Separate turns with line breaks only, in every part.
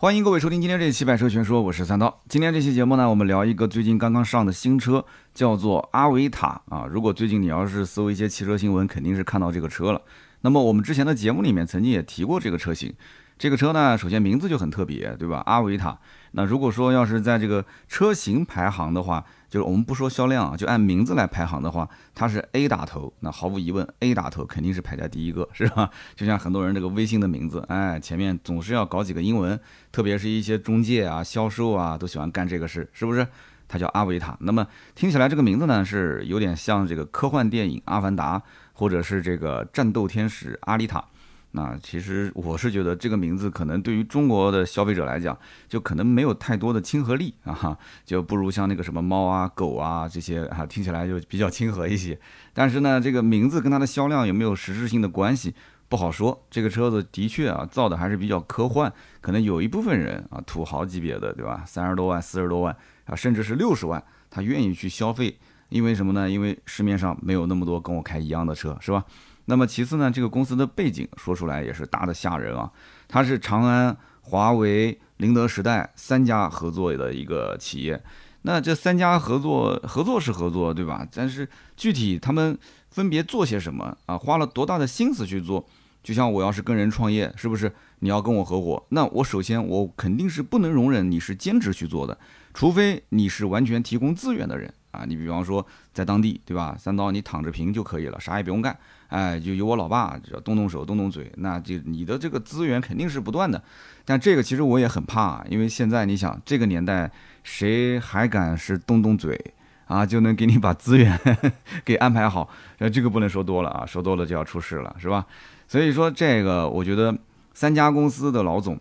欢迎各位收听今天这期《百车全说》，我是三刀。今天这期节目呢，我们聊一个最近刚刚上的新车，叫做阿维塔啊。如果最近你要是搜一些汽车新闻，肯定是看到这个车了。那么我们之前的节目里面曾经也提过这个车型。这个车呢，首先名字就很特别，对吧？阿维塔。那如果说要是在这个车型排行的话，就是我们不说销量啊，就按名字来排行的话，它是 A 打头，那毫无疑问，A 打头肯定是排在第一个，是吧？就像很多人这个微信的名字，哎，前面总是要搞几个英文，特别是一些中介啊、销售啊，都喜欢干这个事，是不是？它叫阿维塔。那么听起来这个名字呢，是有点像这个科幻电影《阿凡达》，或者是这个战斗天使阿丽塔。那其实我是觉得这个名字可能对于中国的消费者来讲，就可能没有太多的亲和力啊，哈，就不如像那个什么猫啊、狗啊这些啊，听起来就比较亲和一些。但是呢，这个名字跟它的销量有没有实质性的关系，不好说。这个车子的确啊，造的还是比较科幻，可能有一部分人啊，土豪级别的，对吧？三十多万、四十多万啊，甚至是六十万，他愿意去消费，因为什么呢？因为市面上没有那么多跟我开一样的车，是吧？那么其次呢，这个公司的背景说出来也是大的吓人啊，它是长安、华为、宁德时代三家合作的一个企业。那这三家合作合作是合作，对吧？但是具体他们分别做些什么啊？花了多大的心思去做？就像我要是跟人创业，是不是你要跟我合伙？那我首先我肯定是不能容忍你是兼职去做的，除非你是完全提供资源的人啊。你比方说在当地，对吧？三刀你躺着平就可以了，啥也不用干。哎，就由我老爸只要动动手动动嘴，那就你的这个资源肯定是不断的。但这个其实我也很怕，因为现在你想这个年代，谁还敢是动动嘴啊就能给你把资源 给安排好？那，这个不能说多了啊，说多了就要出事了，是吧？所以说这个，我觉得三家公司的老总，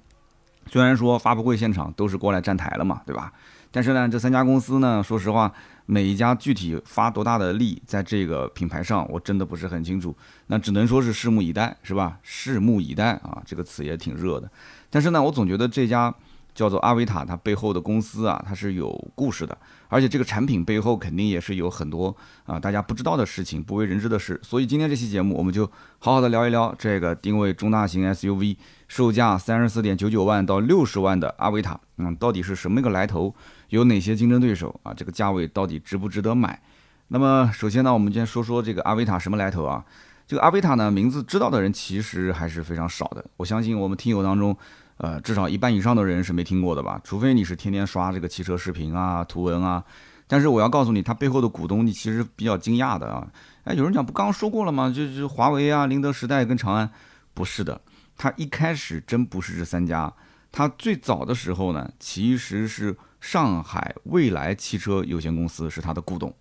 虽然说发布会现场都是过来站台了嘛，对吧？但是呢，这三家公司呢，说实话。每一家具体发多大的力在这个品牌上，我真的不是很清楚。那只能说是拭目以待，是吧？拭目以待啊，这个词也挺热的。但是呢，我总觉得这家叫做阿维塔，它背后的公司啊，它是有故事的，而且这个产品背后肯定也是有很多啊大家不知道的事情、不为人知的事。所以今天这期节目，我们就好好的聊一聊这个定位中大型 SUV、售价三十四点九九万到六十万的阿维塔，嗯，到底是什么一个来头？有哪些竞争对手啊？这个价位到底值不值得买？那么首先呢，我们先说说这个阿维塔什么来头啊？这个阿维塔呢，名字知道的人其实还是非常少的。我相信我们听友当中，呃，至少一半以上的人是没听过的吧？除非你是天天刷这个汽车视频啊、图文啊。但是我要告诉你，它背后的股东，你其实比较惊讶的啊！哎，有人讲不刚刚说过了吗？就是华为啊、宁德时代跟长安，不是的，它一开始真不是这三家。它最早的时候呢，其实是。上海未来汽车有限公司是他的股东，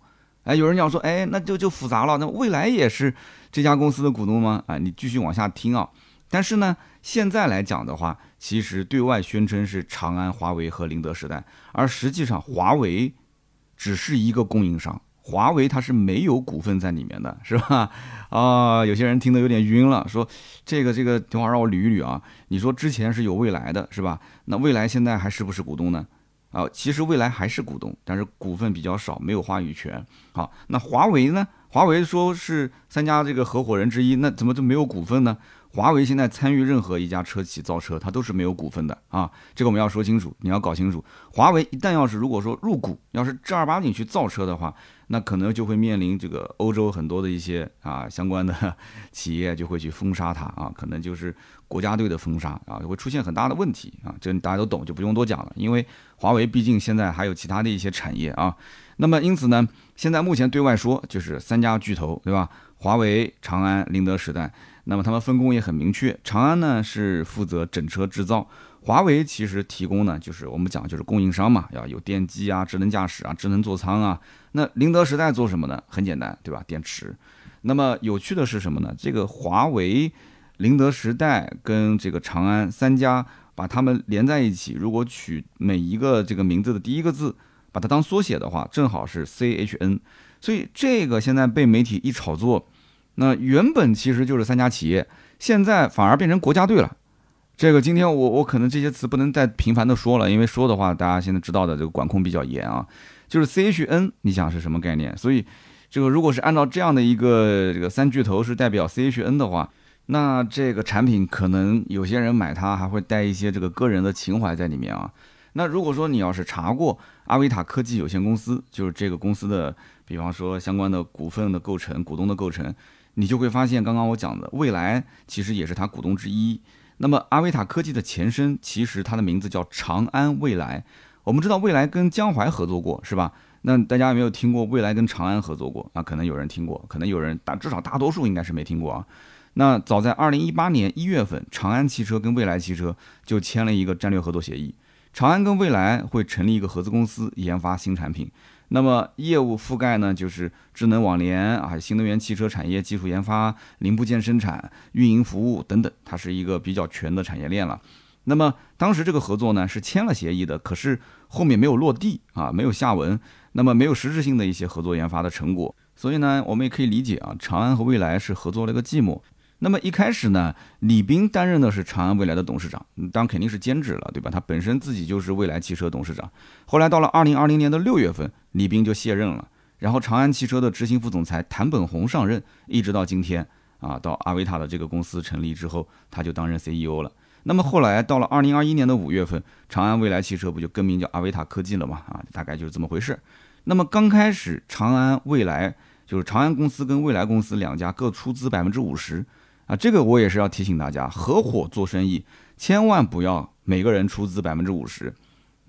哎，有人讲说，哎，那就就复杂了，那未来也是这家公司的股东吗？啊，你继续往下听啊。但是呢，现在来讲的话，其实对外宣称是长安、华为和宁德时代，而实际上华为只是一个供应商，华为它是没有股份在里面的，是吧？啊，有些人听得有点晕了，说这个这个，等会儿让我捋一捋啊。你说之前是有未来的，是吧？那未来现在还是不是股东呢？啊，其实未来还是股东，但是股份比较少，没有话语权。好，那华为呢？华为说是三家这个合伙人之一，那怎么就没有股份呢？华为现在参与任何一家车企造车，它都是没有股份的啊，这个我们要说清楚，你要搞清楚。华为一旦要是如果说入股，要是正儿八经去造车的话，那可能就会面临这个欧洲很多的一些啊相关的企业就会去封杀它啊，可能就是国家队的封杀啊，会出现很大的问题啊，这大家都懂，就不用多讲了。因为华为毕竟现在还有其他的一些产业啊，那么因此呢，现在目前对外说就是三家巨头，对吧？华为、长安、宁德时代。那么他们分工也很明确，长安呢是负责整车制造，华为其实提供呢就是我们讲就是供应商嘛，要有电机啊、智能驾驶啊、智能座舱啊。那宁德时代做什么呢？很简单，对吧？电池。那么有趣的是什么呢？这个华为、宁德时代跟这个长安三家把它们连在一起，如果取每一个这个名字的第一个字，把它当缩写的话，正好是 CHN。所以这个现在被媒体一炒作。那原本其实就是三家企业，现在反而变成国家队了。这个今天我我可能这些词不能再频繁的说了，因为说的话大家现在知道的这个管控比较严啊。就是 CHN，你想是什么概念？所以这个如果是按照这样的一个这个三巨头是代表 CHN 的话，那这个产品可能有些人买它还会带一些这个个人的情怀在里面啊。那如果说你要是查过阿维塔科技有限公司，就是这个公司的，比方说相关的股份的构成、股东的构成，你就会发现刚刚我讲的未来其实也是它股东之一。那么阿维塔科技的前身其实它的名字叫长安未来。我们知道未来跟江淮合作过，是吧？那大家有没有听过未来跟长安合作过？啊，可能有人听过，可能有人大至少大多数应该是没听过啊。那早在二零一八年一月份，长安汽车跟蔚来汽车就签了一个战略合作协议，长安跟蔚来会成立一个合资公司研发新产品。那么业务覆盖呢，就是智能网联啊、新能源汽车产业技术研发、零部件生产、运营服务等等，它是一个比较全的产业链了。那么当时这个合作呢是签了协议的，可是后面没有落地啊，没有下文，那么没有实质性的一些合作研发的成果。所以呢，我们也可以理解啊，长安和蔚来是合作了一个寂寞。那么一开始呢，李斌担任的是长安未来的董事长，当然肯定是兼职了，对吧？他本身自己就是未来汽车董事长。后来到了二零二零年的六月份，李斌就卸任了，然后长安汽车的执行副总裁谭本红上任，一直到今天啊，到阿维塔的这个公司成立之后，他就担任 CEO 了。那么后来到了二零二一年的五月份，长安未来汽车不就更名叫阿维塔科技了嘛？啊，大概就是这么回事。那么刚开始，长安未来就是长安公司跟未来公司两家各出资百分之五十。啊，这个我也是要提醒大家，合伙做生意千万不要每个人出资百分之五十。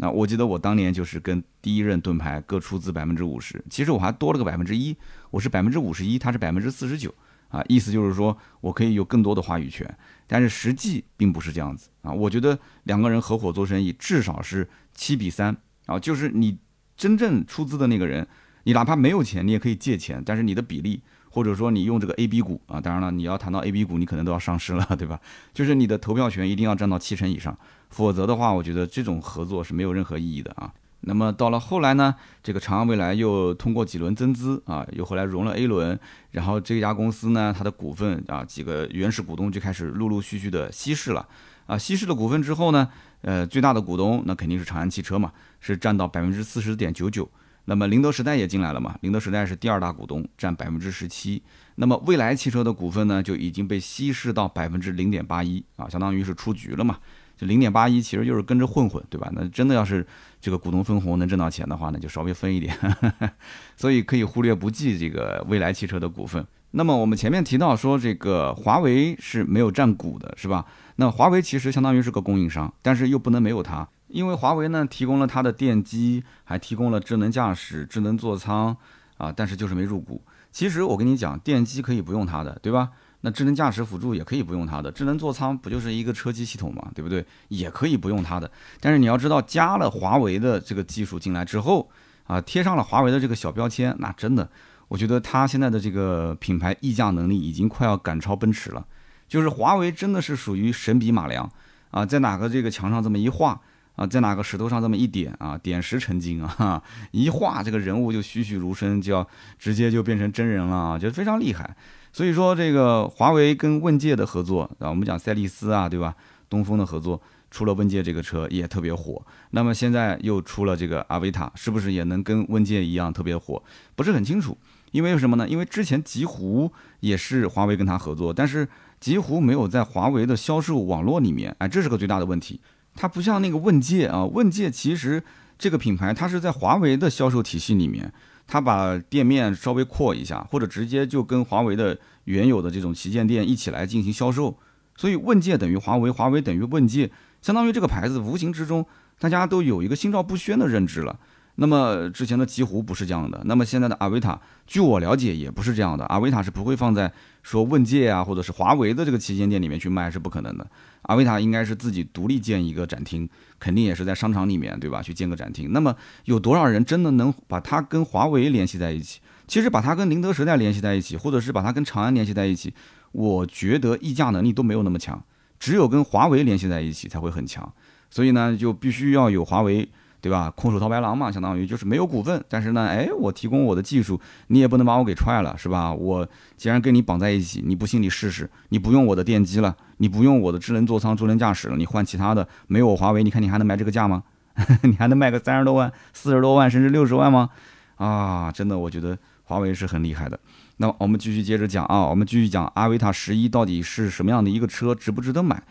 那我记得我当年就是跟第一任盾牌各出资百分之五十，其实我还多了个百分之一，我是百分之五十一，他是百分之四十九。啊，意思就是说我可以有更多的话语权，但是实际并不是这样子啊。我觉得两个人合伙做生意至少是七比三啊，就是你真正出资的那个人，你哪怕没有钱，你也可以借钱，但是你的比例。或者说你用这个 A、B 股啊，当然了，你要谈到 A、B 股，你可能都要上市了，对吧？就是你的投票权一定要占到七成以上，否则的话，我觉得这种合作是没有任何意义的啊。那么到了后来呢，这个长安未来又通过几轮增资啊，又后来融了 A 轮，然后这家公司呢，它的股份啊，几个原始股东就开始陆陆续续的稀释了啊，稀释了股份之后呢，呃，最大的股东那肯定是长安汽车嘛，是占到百分之四十点九九。那么宁德时代也进来了嘛？宁德时代是第二大股东，占百分之十七。那么蔚来汽车的股份呢，就已经被稀释到百分之零点八一啊，相当于是出局了嘛。就零点八一，其实就是跟着混混，对吧？那真的要是这个股东分红能挣到钱的话，呢就稍微分一点。所以可以忽略不计这个蔚来汽车的股份。那么我们前面提到说，这个华为是没有占股的，是吧？那华为其实相当于是个供应商，但是又不能没有它。因为华为呢提供了它的电机，还提供了智能驾驶、智能座舱啊，但是就是没入股。其实我跟你讲，电机可以不用它的，对吧？那智能驾驶辅助也可以不用它的，智能座舱不就是一个车机系统嘛，对不对？也可以不用它的。但是你要知道，加了华为的这个技术进来之后啊，贴上了华为的这个小标签，那真的，我觉得它现在的这个品牌溢价能力已经快要赶超奔驰了。就是华为真的是属于神笔马良啊，在哪个这个墙上这么一画。啊，在哪个石头上这么一点啊，点石成金啊，一画这个人物就栩栩如生，就要直接就变成真人了啊，就非常厉害。所以说这个华为跟问界的合作啊，我们讲赛力斯啊，对吧？东风的合作出了问界这个车也特别火。那么现在又出了这个阿维塔，是不是也能跟问界一样特别火？不是很清楚，因为什么呢？因为之前极狐也是华为跟他合作，但是极狐没有在华为的销售网络里面，哎，这是个最大的问题。它不像那个问界啊，问界其实这个品牌它是在华为的销售体系里面，他把店面稍微扩一下，或者直接就跟华为的原有的这种旗舰店一起来进行销售。所以问界等于华为，华为等于问界，相当于这个牌子无形之中大家都有一个心照不宣的认知了。那么之前的极狐不是这样的，那么现在的阿维塔，据我了解也不是这样的。阿维塔是不会放在说问界啊，或者是华为的这个旗舰店里面去卖，是不可能的。阿维塔应该是自己独立建一个展厅，肯定也是在商场里面，对吧？去建个展厅。那么有多少人真的能把它跟华为联系在一起？其实把它跟宁德时代联系在一起，或者是把它跟长安联系在一起，我觉得溢价能力都没有那么强。只有跟华为联系在一起才会很强。所以呢，就必须要有华为。对吧？空手套白狼嘛，相当于就是没有股份，但是呢，哎，我提供我的技术，你也不能把我给踹了，是吧？我既然跟你绑在一起，你不信你试试，你不用我的电机了，你不用我的智能座舱、智能驾驶了，你换其他的，没有我华为，你看你还能卖这个价吗？你还能卖个三十多万、四十多万，甚至六十万吗？啊，真的，我觉得华为是很厉害的。那我们继续接着讲啊，我们继续讲阿维塔十一到底是什么样的一个车，值不值得买？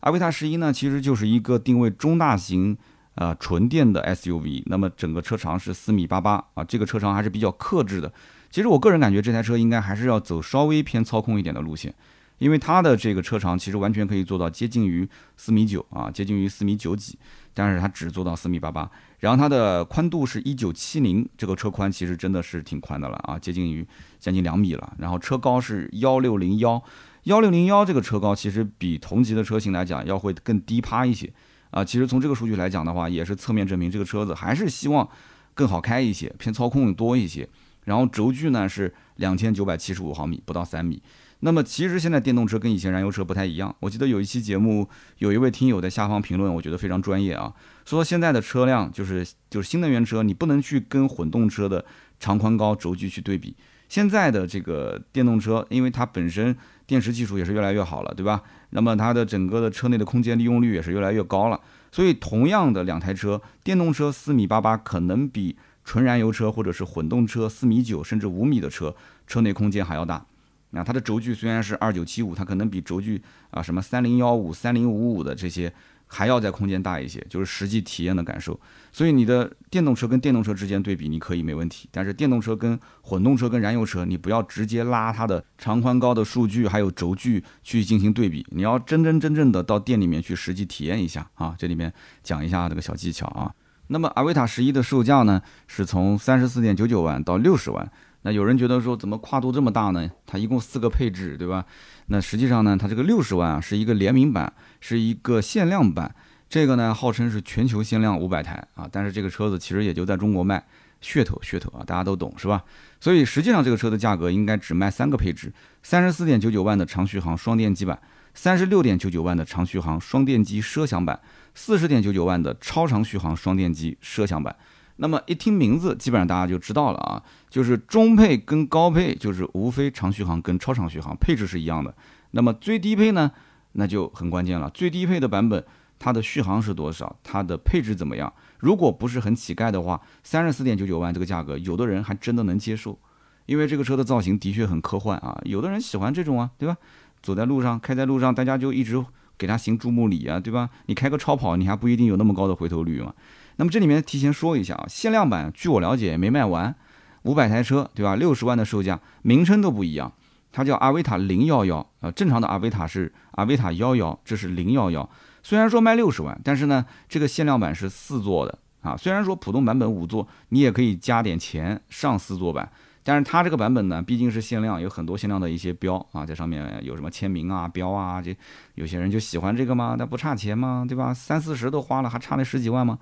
阿维塔十一呢，其实就是一个定位中大型。呃，纯电的 SUV，那么整个车长是四米八八啊，这个车长还是比较克制的。其实我个人感觉这台车应该还是要走稍微偏操控一点的路线，因为它的这个车长其实完全可以做到接近于四米九啊，接近于四米九几，但是它只做到四米八八。然后它的宽度是一九七零，这个车宽其实真的是挺宽的了啊，接近于将近两米了。然后车高是幺六零幺，幺六零幺这个车高其实比同级的车型来讲要会更低趴一些。啊，其实从这个数据来讲的话，也是侧面证明这个车子还是希望更好开一些，偏操控多一些。然后轴距呢是两千九百七十五毫米，不到三米。那么其实现在电动车跟以前燃油车不太一样。我记得有一期节目，有一位听友在下方评论，我觉得非常专业啊，说现在的车辆就是就是新能源车，你不能去跟混动车的长宽高轴距去对比。现在的这个电动车，因为它本身电池技术也是越来越好了，对吧？那么它的整个的车内的空间利用率也是越来越高了，所以同样的两台车，电动车四米八八可能比纯燃油车或者是混动车四米九甚至五米的车车内空间还要大。那它的轴距虽然是二九七五，它可能比轴距啊什么三零幺五、三零五五的这些。还要在空间大一些，就是实际体验的感受。所以你的电动车跟电动车之间对比，你可以没问题。但是电动车跟混动车跟燃油车，你不要直接拉它的长宽高的数据还有轴距去进行对比。你要真真正正的到店里面去实际体验一下啊！这里面讲一下这个小技巧啊。那么阿维塔十一的售价呢，是从三十四点九九万到六十万。那有人觉得说，怎么跨度这么大呢？它一共四个配置，对吧？那实际上呢，它这个六十万啊，是一个联名版，是一个限量版。这个呢，号称是全球限量五百台啊，但是这个车子其实也就在中国卖，噱头噱头啊，大家都懂是吧？所以实际上这个车的价格应该只卖三个配置：三十四点九九万的长续航双电机版，三十六点九九万的长续航双电机奢享版，四十点九九万的超长续航双电机奢享版。那么一听名字，基本上大家就知道了啊，就是中配跟高配，就是无非长续航跟超长续航配置是一样的。那么最低配呢，那就很关键了。最低配的版本，它的续航是多少？它的配置怎么样？如果不是很乞丐的话，三十四点九九万这个价格，有的人还真的能接受，因为这个车的造型的确很科幻啊。有的人喜欢这种啊，对吧？走在路上，开在路上，大家就一直给他行注目礼啊，对吧？你开个超跑，你还不一定有那么高的回头率嘛。那么这里面提前说一下啊，限量版据我了解没卖完，五百台车，对吧？六十万的售价，名称都不一样，它叫阿维塔零幺幺啊，正常的阿维塔是阿维塔幺幺，这是零幺幺。虽然说卖六十万，但是呢，这个限量版是四座的啊。虽然说普通版本五座，你也可以加点钱上四座版，但是它这个版本呢，毕竟是限量，有很多限量的一些标啊，在上面有什么签名啊、标啊，这有些人就喜欢这个嘛，那不差钱吗？对吧？三四十都花了，还差那十几万吗？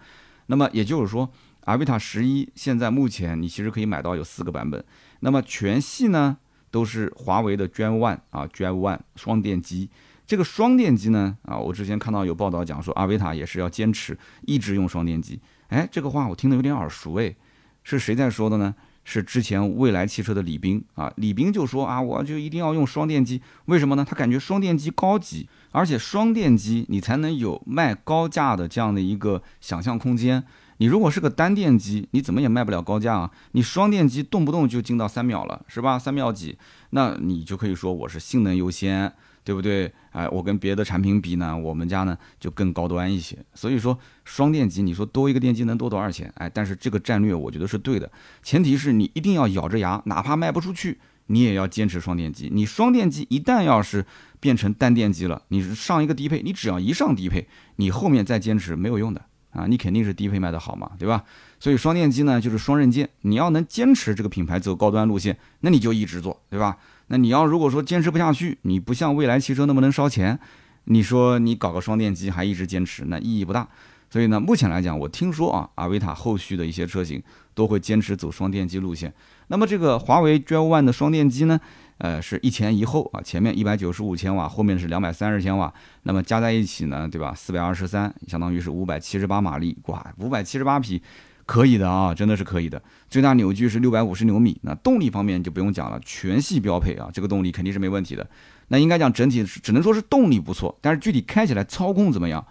那么也就是说，阿维塔十一现在目前你其实可以买到有四个版本。那么全系呢都是华为的 Drive One 啊，Drive One 双电机。这个双电机呢啊，我之前看到有报道讲说阿维塔也是要坚持一直用双电机。哎，这个话我听得有点耳熟哎，是谁在说的呢？是之前蔚来汽车的李斌啊，李斌就说啊，我就一定要用双电机，为什么呢？他感觉双电机高级。而且双电机你才能有卖高价的这样的一个想象空间。你如果是个单电机，你怎么也卖不了高价啊？你双电机动不动就进到三秒了，是吧？三秒几，那你就可以说我是性能优先，对不对？哎，我跟别的产品比呢，我们家呢就更高端一些。所以说双电机，你说多一个电机能多多少钱？哎，但是这个战略我觉得是对的，前提是你一定要咬着牙，哪怕卖不出去。你也要坚持双电机，你双电机一旦要是变成单电机了，你上一个低配，你只要一上低配，你后面再坚持没有用的啊，你肯定是低配卖的好嘛，对吧？所以双电机呢就是双刃剑，你要能坚持这个品牌走高端路线，那你就一直做，对吧？那你要如果说坚持不下去，你不像蔚来汽车那么能烧钱，你说你搞个双电机还一直坚持，那意义不大。所以呢，目前来讲，我听说啊，阿维塔后续的一些车型都会坚持走双电机路线。那么这个华为 Drive One 的双电机呢，呃，是一前一后啊，前面一百九十五千瓦，后面是两百三十千瓦，那么加在一起呢，对吧？四百二十三，相当于是五百七十八马力，哇，五百七十八匹，可以的啊，真的是可以的。最大扭矩是六百五十牛米，那动力方面就不用讲了，全系标配啊，这个动力肯定是没问题的。那应该讲整体只能说是动力不错，但是具体开起来操控怎么样？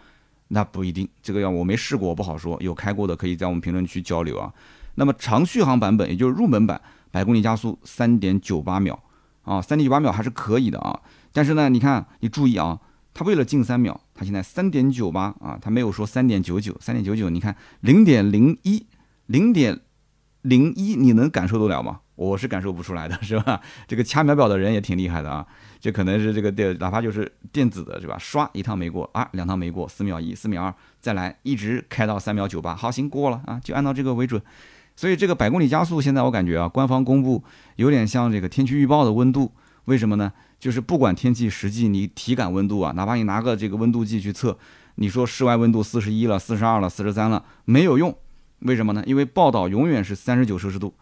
那不一定，这个要我没试过，我不好说。有开过的可以在我们评论区交流啊。那么长续航版本，也就是入门版，百公里加速三点九八秒，啊，三点九八秒还是可以的啊。但是呢，你看你注意啊，它为了近三秒，它现在三点九八啊，它没有说三点九九，三点九九，你看零点零一，零点零一，你能感受得了吗？我是感受不出来的，是吧？这个掐秒表的人也挺厉害的啊，这可能是这个电，哪怕就是电子的，是吧？刷一趟没过啊，两趟没过，四秒一，四秒二，再来，一直开到三秒九八，好，行过了啊，就按照这个为准。所以这个百公里加速现在我感觉啊，官方公布有点像这个天气预报的温度，为什么呢？就是不管天气实际你体感温度啊，哪怕你拿个这个温度计去测，你说室外温度四十一了、四十二了、四十三了，没有用，为什么呢？因为报道永远是三十九摄氏度。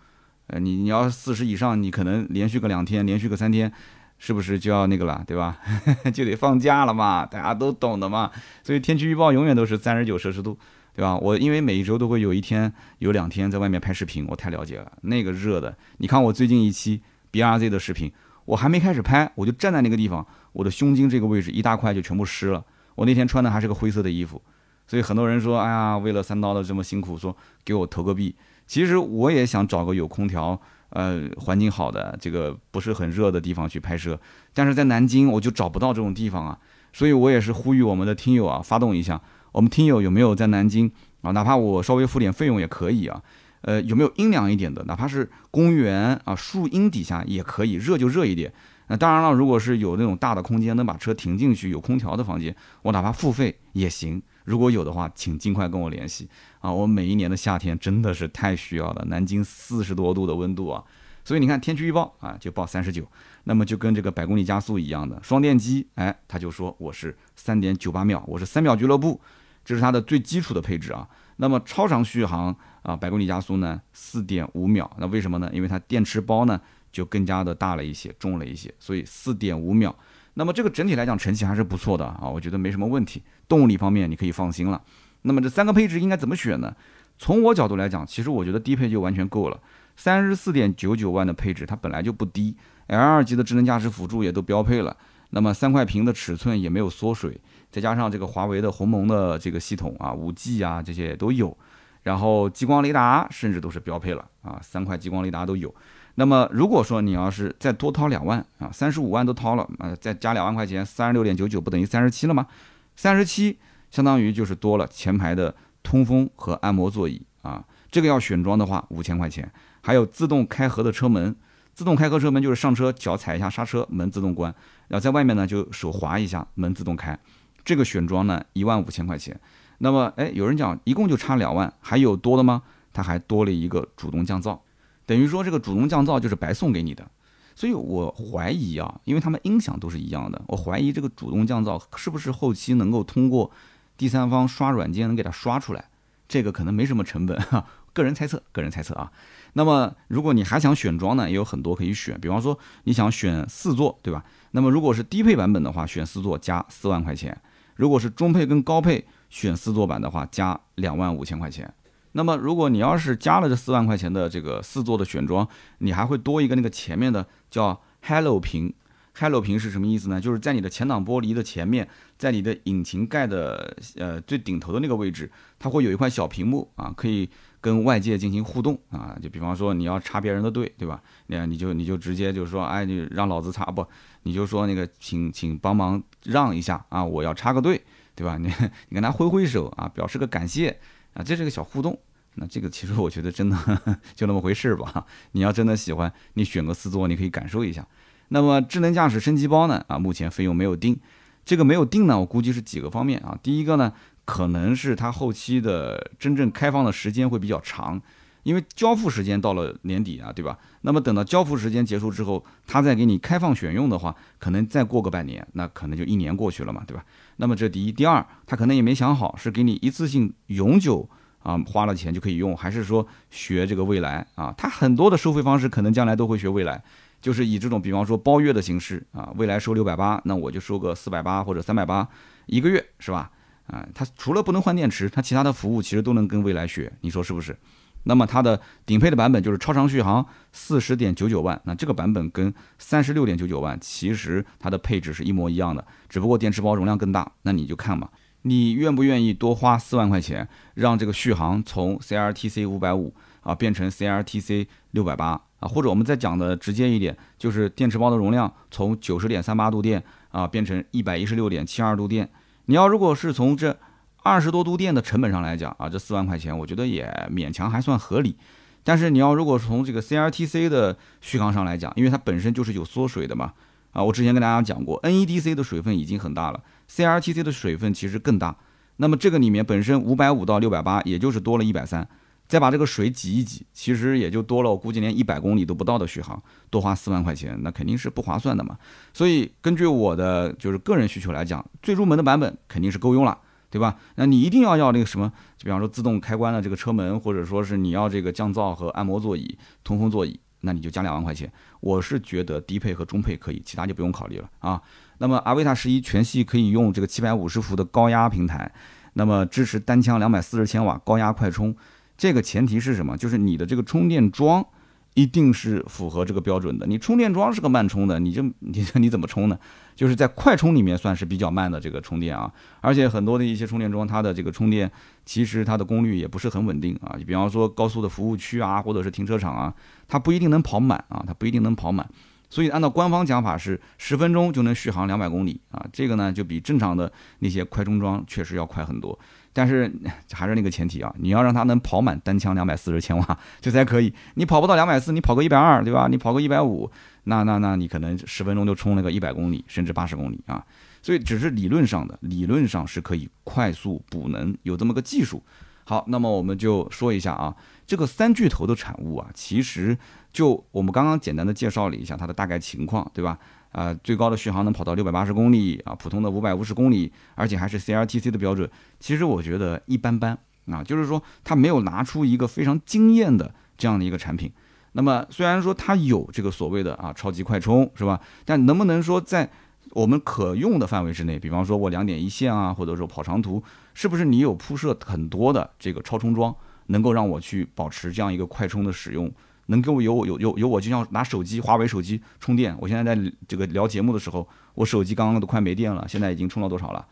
呃，你你要四十以上，你可能连续个两天，连续个三天，是不是就要那个了，对吧？就得放假了嘛，大家都懂的嘛。所以天气预报永远都是三十九摄氏度，对吧？我因为每一周都会有一天有两天在外面拍视频，我太了解了，那个热的。你看我最近一期 B R Z 的视频，我还没开始拍，我就站在那个地方，我的胸襟这个位置一大块就全部湿了。我那天穿的还是个灰色的衣服，所以很多人说，哎呀，为了三刀的这么辛苦，说给我投个币。其实我也想找个有空调、呃环境好的、这个不是很热的地方去拍摄，但是在南京我就找不到这种地方啊，所以我也是呼吁我们的听友啊，发动一下，我们听友有没有在南京啊？哪怕我稍微付点费用也可以啊，呃有没有阴凉一点的，哪怕是公园啊树荫底下也可以，热就热一点。那当然了，如果是有那种大的空间能把车停进去有空调的房间，我哪怕付费也行。如果有的话，请尽快跟我联系啊！我每一年的夏天真的是太需要了，南京四十多度的温度啊，所以你看天气预报啊，就报三十九，那么就跟这个百公里加速一样的双电机，哎，他就说我是三点九八秒，我是三秒俱乐部，这是它的最基础的配置啊。那么超长续航啊，百公里加速呢四点五秒，那为什么呢？因为它电池包呢就更加的大了一些，重了一些，所以四点五秒。那么这个整体来讲，成绩还是不错的啊，我觉得没什么问题。动力方面你可以放心了。那么这三个配置应该怎么选呢？从我角度来讲，其实我觉得低配就完全够了。三十四点九九万的配置它本来就不低，L 二级的智能驾驶辅助也都标配了。那么三块屏的尺寸也没有缩水，再加上这个华为的鸿蒙的这个系统啊，五 G 啊这些都有。然后激光雷达甚至都是标配了啊，三块激光雷达都有。那么如果说你要是再多掏两万啊，三十五万都掏了啊，再加两万块钱，三十六点九九不等于三十七了吗？三十七相当于就是多了前排的通风和按摩座椅啊，这个要选装的话五千块钱，还有自动开合的车门，自动开合车门就是上车脚踩一下刹车，门自动关，然后在外面呢就手滑一下，门自动开，这个选装呢一万五千块钱。那么哎，有人讲一共就差两万，还有多的吗？它还多了一个主动降噪。等于说这个主动降噪就是白送给你的，所以我怀疑啊，因为他们音响都是一样的，我怀疑这个主动降噪是不是后期能够通过第三方刷软件能给它刷出来，这个可能没什么成本哈，个人猜测，个人猜测啊。那么如果你还想选装呢，也有很多可以选，比方说你想选四座，对吧？那么如果是低配版本的话，选四座加四万块钱；如果是中配跟高配选四座版的话，加两万五千块钱。那么，如果你要是加了这四万块钱的这个四座的选装，你还会多一个那个前面的叫 Hello 屏。Hello 屏是什么意思呢？就是在你的前挡玻璃的前面，在你的引擎盖的呃最顶头的那个位置，它会有一块小屏幕啊，可以跟外界进行互动啊。就比方说你要插别人的队，对吧？那你就你就直接就是说，哎，你让老子插不？你就说那个请请帮忙让一下啊，我要插个队，对吧？你你跟他挥挥手啊，表示个感谢。啊，这是个小互动，那这个其实我觉得真的 就那么回事吧。你要真的喜欢，你选个四座，你可以感受一下。那么智能驾驶升级包呢？啊，目前费用没有定，这个没有定呢，我估计是几个方面啊。第一个呢，可能是它后期的真正开放的时间会比较长。因为交付时间到了年底啊，对吧？那么等到交付时间结束之后，他再给你开放选用的话，可能再过个半年，那可能就一年过去了嘛，对吧？那么这第一，第二，他可能也没想好是给你一次性永久啊花了钱就可以用，还是说学这个未来啊？他很多的收费方式可能将来都会学未来，就是以这种比方说包月的形式啊，未来收六百八，那我就收个四百八或者三百八一个月，是吧？啊，他除了不能换电池，他其他的服务其实都能跟未来学，你说是不是？那么它的顶配的版本就是超长续航四十点九九万，那这个版本跟三十六点九九万其实它的配置是一模一样的，只不过电池包容量更大。那你就看嘛，你愿不愿意多花四万块钱，让这个续航从 C R T C 五百五啊变成 C R T C 六百八啊？或者我们再讲的直接一点，就是电池包的容量从九十点三八度电啊变成一百一十六点七二度电。你要如果是从这二十多度电的成本上来讲啊，这四万块钱我觉得也勉强还算合理。但是你要如果从这个 C R T C 的续航上来讲，因为它本身就是有缩水的嘛，啊，我之前跟大家讲过，NEDC 的水分已经很大了 C R T C 的水分其实更大。那么这个里面本身五百五到六百八，也就是多了一百三，再把这个水挤一挤，其实也就多了，我估计连一百公里都不到的续航，多花四万块钱，那肯定是不划算的嘛。所以根据我的就是个人需求来讲，最入门的版本肯定是够用了。对吧？那你一定要要那个什么？就比方说自动开关的这个车门，或者说是你要这个降噪和按摩座椅、通风座椅，那你就加两万块钱。我是觉得低配和中配可以，其他就不用考虑了啊。那么阿维塔十一全系可以用这个七百五十伏的高压平台，那么支持单枪两百四十千瓦高压快充。这个前提是什么？就是你的这个充电桩。一定是符合这个标准的。你充电桩是个慢充的，你就你你怎么充呢？就是在快充里面算是比较慢的这个充电啊。而且很多的一些充电桩，它的这个充电其实它的功率也不是很稳定啊。比方说高速的服务区啊，或者是停车场啊，它不一定能跑满啊，它不一定能跑满。所以按照官方讲法是十分钟就能续航两百公里啊，这个呢就比正常的那些快充桩确实要快很多。但是还是那个前提啊，你要让它能跑满单枪两百四十千瓦，这才可以。你跑不到两百四，你跑个一百二，对吧？你跑个一百五，那那那你可能十分钟就充了个一百公里，甚至八十公里啊。所以只是理论上的，理论上是可以快速补能，有这么个技术。好，那么我们就说一下啊，这个三巨头的产物啊，其实就我们刚刚简单的介绍了一下它的大概情况，对吧？啊，最高的续航能跑到六百八十公里啊，普通的五百五十公里，而且还是 CLTC 的标准。其实我觉得一般般啊，就是说它没有拿出一个非常惊艳的这样的一个产品。那么虽然说它有这个所谓的啊超级快充是吧？但能不能说在我们可用的范围之内，比方说我两点一线啊，或者说跑长途，是不是你有铺设很多的这个超充桩，能够让我去保持这样一个快充的使用？能给我有有有有我就像拿手机华为手机充电，我现在在这个聊节目的时候，我手机刚刚都快没电了，现在已经充到多少了？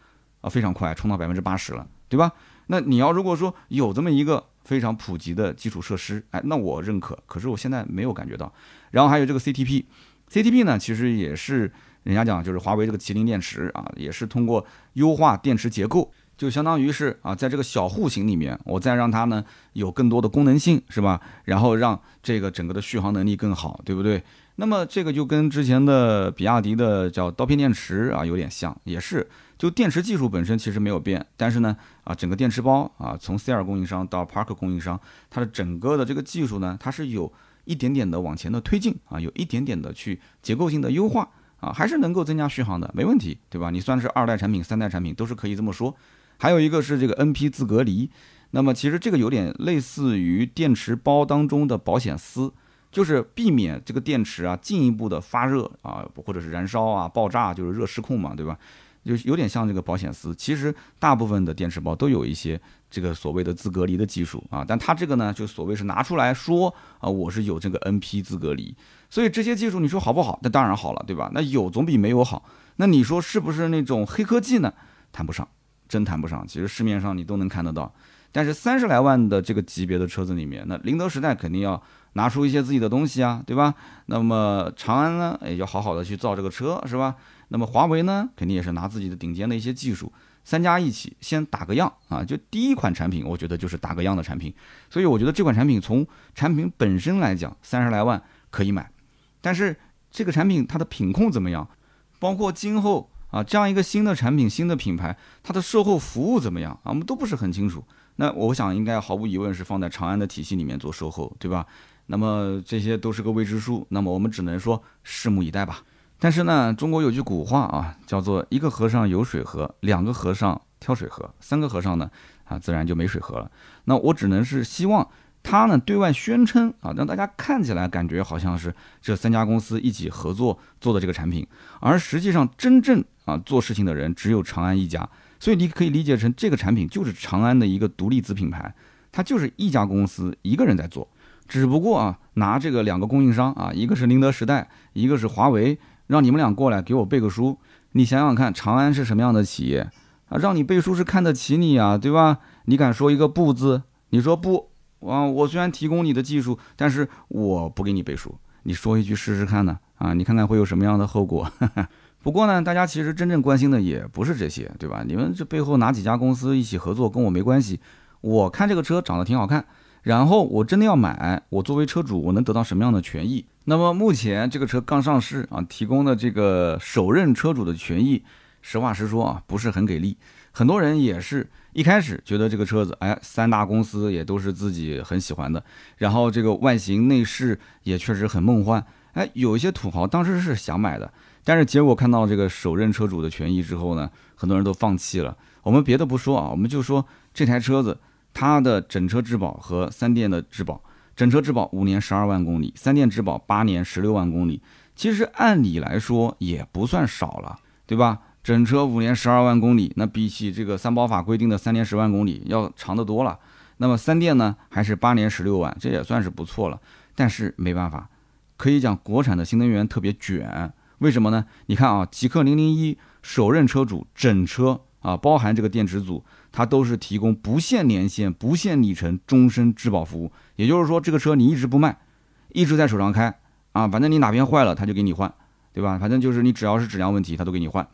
啊，非常快，充到百分之八十了，对吧？那你要如果说有这么一个非常普及的基础设施，哎，那我认可。可是我现在没有感觉到。然后还有这个 CTP，CTP 呢，其实也是人家讲就是华为这个麒麟电池啊，也是通过优化电池结构。就相当于是啊，在这个小户型里面，我再让它呢有更多的功能性，是吧？然后让这个整个的续航能力更好，对不对？那么这个就跟之前的比亚迪的叫刀片电池啊有点像，也是就电池技术本身其实没有变，但是呢啊整个电池包啊从 C 尔供应商到 Park 供应商，它的整个的这个技术呢，它是有一点点的往前的推进啊，有一点点的去结构性的优化啊，还是能够增加续航的，没问题，对吧？你算是二代产品、三代产品都是可以这么说。还有一个是这个 NP 自隔离，那么其实这个有点类似于电池包当中的保险丝，就是避免这个电池啊进一步的发热啊，或者是燃烧啊爆炸，就是热失控嘛，对吧？就有点像这个保险丝。其实大部分的电池包都有一些这个所谓的自隔离的技术啊，但它这个呢，就所谓是拿出来说啊，我是有这个 NP 自隔离，所以这些技术你说好不好？那当然好了，对吧？那有总比没有好。那你说是不是那种黑科技呢？谈不上。真谈不上，其实市面上你都能看得到，但是三十来万的这个级别的车子里面，那宁德时代肯定要拿出一些自己的东西啊，对吧？那么长安呢，也要好好的去造这个车，是吧？那么华为呢，肯定也是拿自己的顶尖的一些技术，三家一起先打个样啊，就第一款产品，我觉得就是打个样的产品，所以我觉得这款产品从产品本身来讲，三十来万可以买，但是这个产品它的品控怎么样？包括今后。啊，这样一个新的产品、新的品牌，它的售后服务怎么样啊？我们都不是很清楚。那我想应该毫无疑问是放在长安的体系里面做售后，对吧？那么这些都是个未知数。那么我们只能说拭目以待吧。但是呢，中国有句古话啊，叫做一个和尚有水喝，两个和尚挑水喝，三个和尚呢啊，自然就没水喝了。那我只能是希望。他呢对外宣称啊，让大家看起来感觉好像是这三家公司一起合作做的这个产品，而实际上真正啊做事情的人只有长安一家，所以你可以理解成这个产品就是长安的一个独立子品牌，它就是一家公司一个人在做，只不过啊拿这个两个供应商啊，一个是宁德时代，一个是华为，让你们俩过来给我背个书，你想想看，长安是什么样的企业？啊，让你背书是看得起你啊，对吧？你敢说一个不字？你说不啊？我虽然提供你的技术，但是我不给你背书。你说一句试试看呢？啊，你看看会有什么样的后果？不过呢，大家其实真正关心的也不是这些，对吧？你们这背后哪几家公司一起合作，跟我没关系。我看这个车长得挺好看，然后我真的要买，我作为车主，我能得到什么样的权益？那么目前这个车刚上市啊，提供的这个首任车主的权益，实话实说啊，不是很给力。很多人也是一开始觉得这个车子，哎，三大公司也都是自己很喜欢的，然后这个外形内饰也确实很梦幻，哎，有一些土豪当时是想买的。但是结果看到这个首任车主的权益之后呢，很多人都放弃了。我们别的不说啊，我们就说这台车子它的整车质保和三电的质保，整车质保五年十二万公里，三电质保八年十六万公里。其实按理来说也不算少了，对吧？整车五年十二万公里，那比起这个三包法规定的三年十万公里要长得多了。那么三电呢，还是八年十六万，这也算是不错了。但是没办法，可以讲国产的新能源特别卷。为什么呢？你看啊，极氪零零一首任车主整车啊，包含这个电池组，它都是提供不限年限、不限里程、终身质保服务。也就是说，这个车你一直不卖，一直在手上开啊，反正你哪边坏了，他就给你换，对吧？反正就是你只要是质量问题，他都给你换，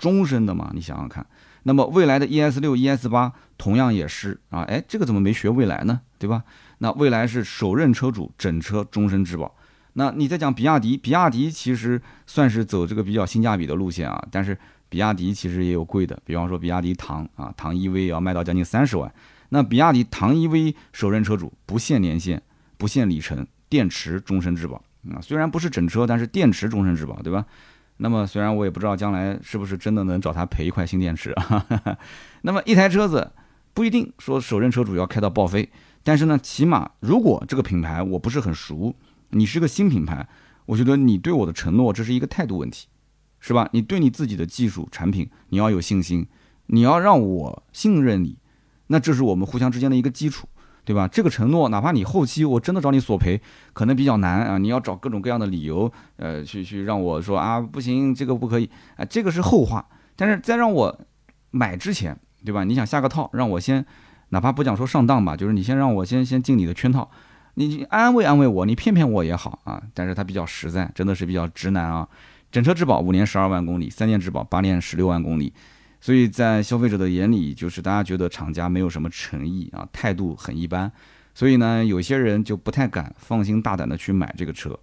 终身的嘛。你想想看，那么未来的 ES 六、ES 八同样也是啊，哎，这个怎么没学未来呢？对吧？那未来是首任车主整车终身质保。那你再讲比亚迪，比亚迪其实算是走这个比较性价比的路线啊，但是比亚迪其实也有贵的，比方说比亚迪唐啊，唐 EV 要卖到将近三十万。那比亚迪唐 EV 首任车主不限年限、不限里程、电池终身质保啊，虽然不是整车，但是电池终身质保，对吧？那么虽然我也不知道将来是不是真的能找他赔一块新电池啊，那么一台车子不一定说首任车主要开到报废，但是呢，起码如果这个品牌我不是很熟。你是个新品牌，我觉得你对我的承诺，这是一个态度问题，是吧？你对你自己的技术产品，你要有信心，你要让我信任你，那这是我们互相之间的一个基础，对吧？这个承诺，哪怕你后期我真的找你索赔，可能比较难啊，你要找各种各样的理由，呃，去去让我说啊，不行，这个不可以，啊，这个是后话。但是在让我买之前，对吧？你想下个套，让我先，哪怕不讲说上当吧，就是你先让我先先进你的圈套。你安慰安慰我，你骗骗我也好啊，但是他比较实在，真的是比较直男啊。整车质保五年十二万公里，三年质保八年十六万公里，所以在消费者的眼里，就是大家觉得厂家没有什么诚意啊，态度很一般，所以呢，有些人就不太敢放心大胆的去买这个车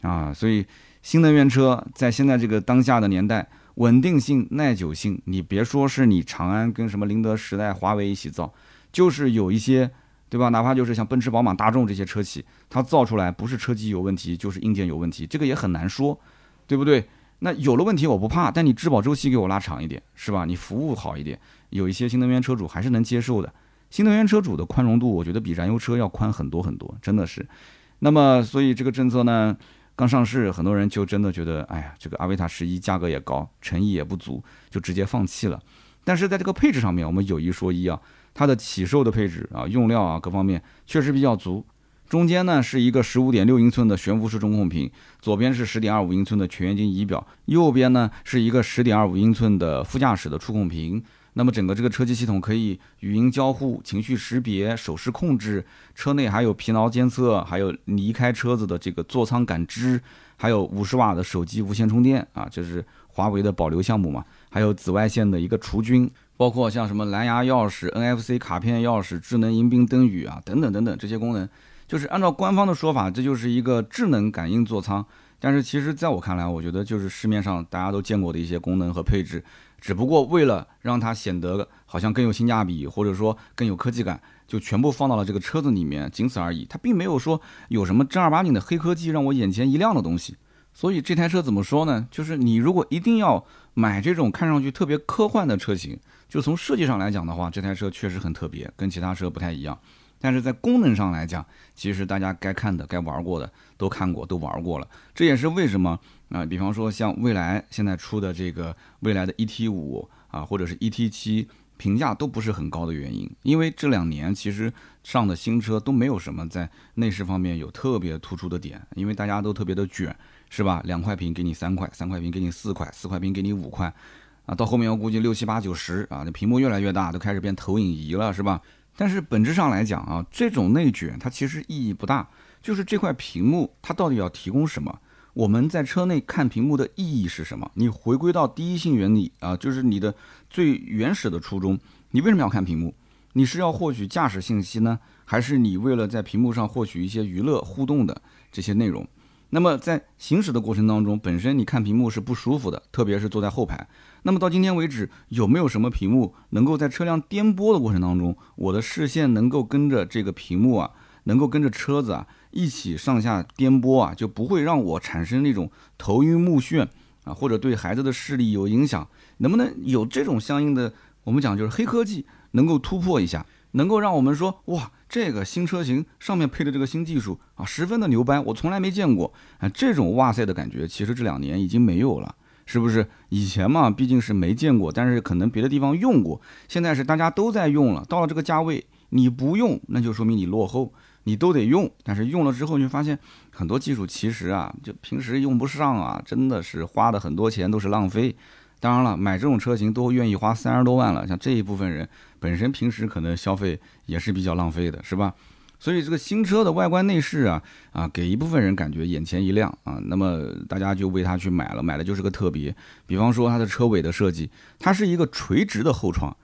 啊。所以新能源车在现在这个当下的年代，稳定性、耐久性，你别说是你长安跟什么宁德时代、华为一起造，就是有一些。对吧？哪怕就是像奔驰、宝马、大众这些车企，它造出来不是车机有问题，就是硬件有问题，这个也很难说，对不对？那有了问题我不怕，但你质保周期给我拉长一点，是吧？你服务好一点，有一些新能源车主还是能接受的。新能源车主的宽容度，我觉得比燃油车要宽很多很多，真的是。那么，所以这个政策呢，刚上市，很多人就真的觉得，哎呀，这个阿维塔十一价格也高，诚意也不足，就直接放弃了。但是在这个配置上面，我们有一说一啊。它的起售的配置啊，用料啊，各方面确实比较足。中间呢是一个十五点六英寸的悬浮式中控屏，左边是十点二五英寸的全液晶仪表，右边呢是一个十点二五英寸的副驾驶的触控屏。那么整个这个车机系统可以语音交互、情绪识别、手势控制，车内还有疲劳监测，还有离开车子的这个座舱感知，还有五十瓦的手机无线充电啊，这是华为的保留项目嘛？还有紫外线的一个除菌。包括像什么蓝牙钥匙、NFC 卡片钥匙、智能迎宾灯语啊，等等等等这些功能，就是按照官方的说法，这就是一个智能感应座舱。但是其实在我看来，我觉得就是市面上大家都见过的一些功能和配置，只不过为了让它显得好像更有性价比，或者说更有科技感，就全部放到了这个车子里面，仅此而已。它并没有说有什么正儿八经的黑科技让我眼前一亮的东西。所以这台车怎么说呢？就是你如果一定要买这种看上去特别科幻的车型。就从设计上来讲的话，这台车确实很特别，跟其他车不太一样。但是在功能上来讲，其实大家该看的、该玩过的都看过、都玩过了。这也是为什么啊，比方说像蔚来现在出的这个蔚来的 ET 五啊，或者是 ET 七，评价都不是很高的原因。因为这两年其实上的新车都没有什么在内饰方面有特别突出的点，因为大家都特别的卷，是吧？两块屏给你三块，三块屏给你四块，四块屏给你五块。啊，到后面我估计六七八九十啊，那屏幕越来越大，都开始变投影仪了，是吧？但是本质上来讲啊，这种内卷它其实意义不大，就是这块屏幕它到底要提供什么？我们在车内看屏幕的意义是什么？你回归到第一性原理啊，就是你的最原始的初衷，你为什么要看屏幕？你是要获取驾驶信息呢，还是你为了在屏幕上获取一些娱乐互动的这些内容？那么在行驶的过程当中，本身你看屏幕是不舒服的，特别是坐在后排。那么到今天为止，有没有什么屏幕能够在车辆颠簸的过程当中，我的视线能够跟着这个屏幕啊，能够跟着车子啊一起上下颠簸啊，就不会让我产生那种头晕目眩啊，或者对孩子的视力有影响？能不能有这种相应的，我们讲就是黑科技，能够突破一下，能够让我们说哇，这个新车型上面配的这个新技术啊，十分的牛掰，我从来没见过啊，这种哇塞的感觉，其实这两年已经没有了。是不是以前嘛，毕竟是没见过，但是可能别的地方用过。现在是大家都在用了，到了这个价位，你不用，那就说明你落后。你都得用，但是用了之后，你发现很多技术其实啊，就平时用不上啊，真的是花的很多钱都是浪费。当然了，买这种车型都愿意花三十多万了，像这一部分人本身平时可能消费也是比较浪费的，是吧？所以这个新车的外观内饰啊啊，给一部分人感觉眼前一亮啊，那么大家就为它去买了，买的就是个特别。比方说它的车尾的设计，它是一个垂直的后窗，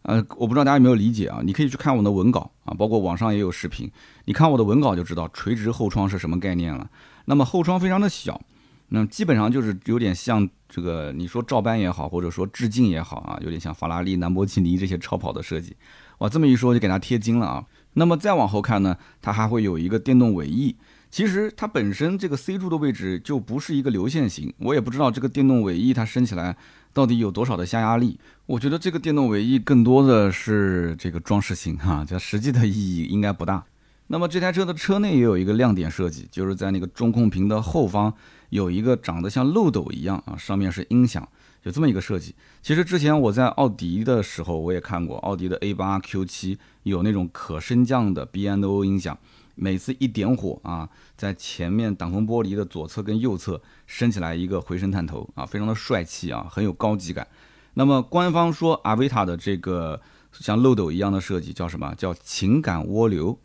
呃，我不知道大家有没有理解啊？你可以去看我的文稿啊，包括网上也有视频，你看我的文稿就知道垂直后窗是什么概念了。那么后窗非常的小，那基本上就是有点像这个，你说照搬也好，或者说致敬也好啊，有点像法拉利、兰博基尼这些超跑的设计。哇，这么一说就给它贴金了啊。那么再往后看呢，它还会有一个电动尾翼。其实它本身这个 C 柱的位置就不是一个流线型，我也不知道这个电动尾翼它升起来到底有多少的下压力。我觉得这个电动尾翼更多的是这个装饰性 哈，这实际的意义应该不大。那么这台车的车内也有一个亮点设计，就是在那个中控屏的后方有一个长得像漏斗一样啊，上面是音响。有这么一个设计，其实之前我在奥迪的时候我也看过，奥迪的 A 八 Q 七有那种可升降的 B&O 音响，每次一点火啊，在前面挡风玻璃的左侧跟右侧升起来一个回声探头啊，非常的帅气啊，很有高级感。那么官方说阿维塔的这个像漏斗一样的设计叫什么？叫情感涡流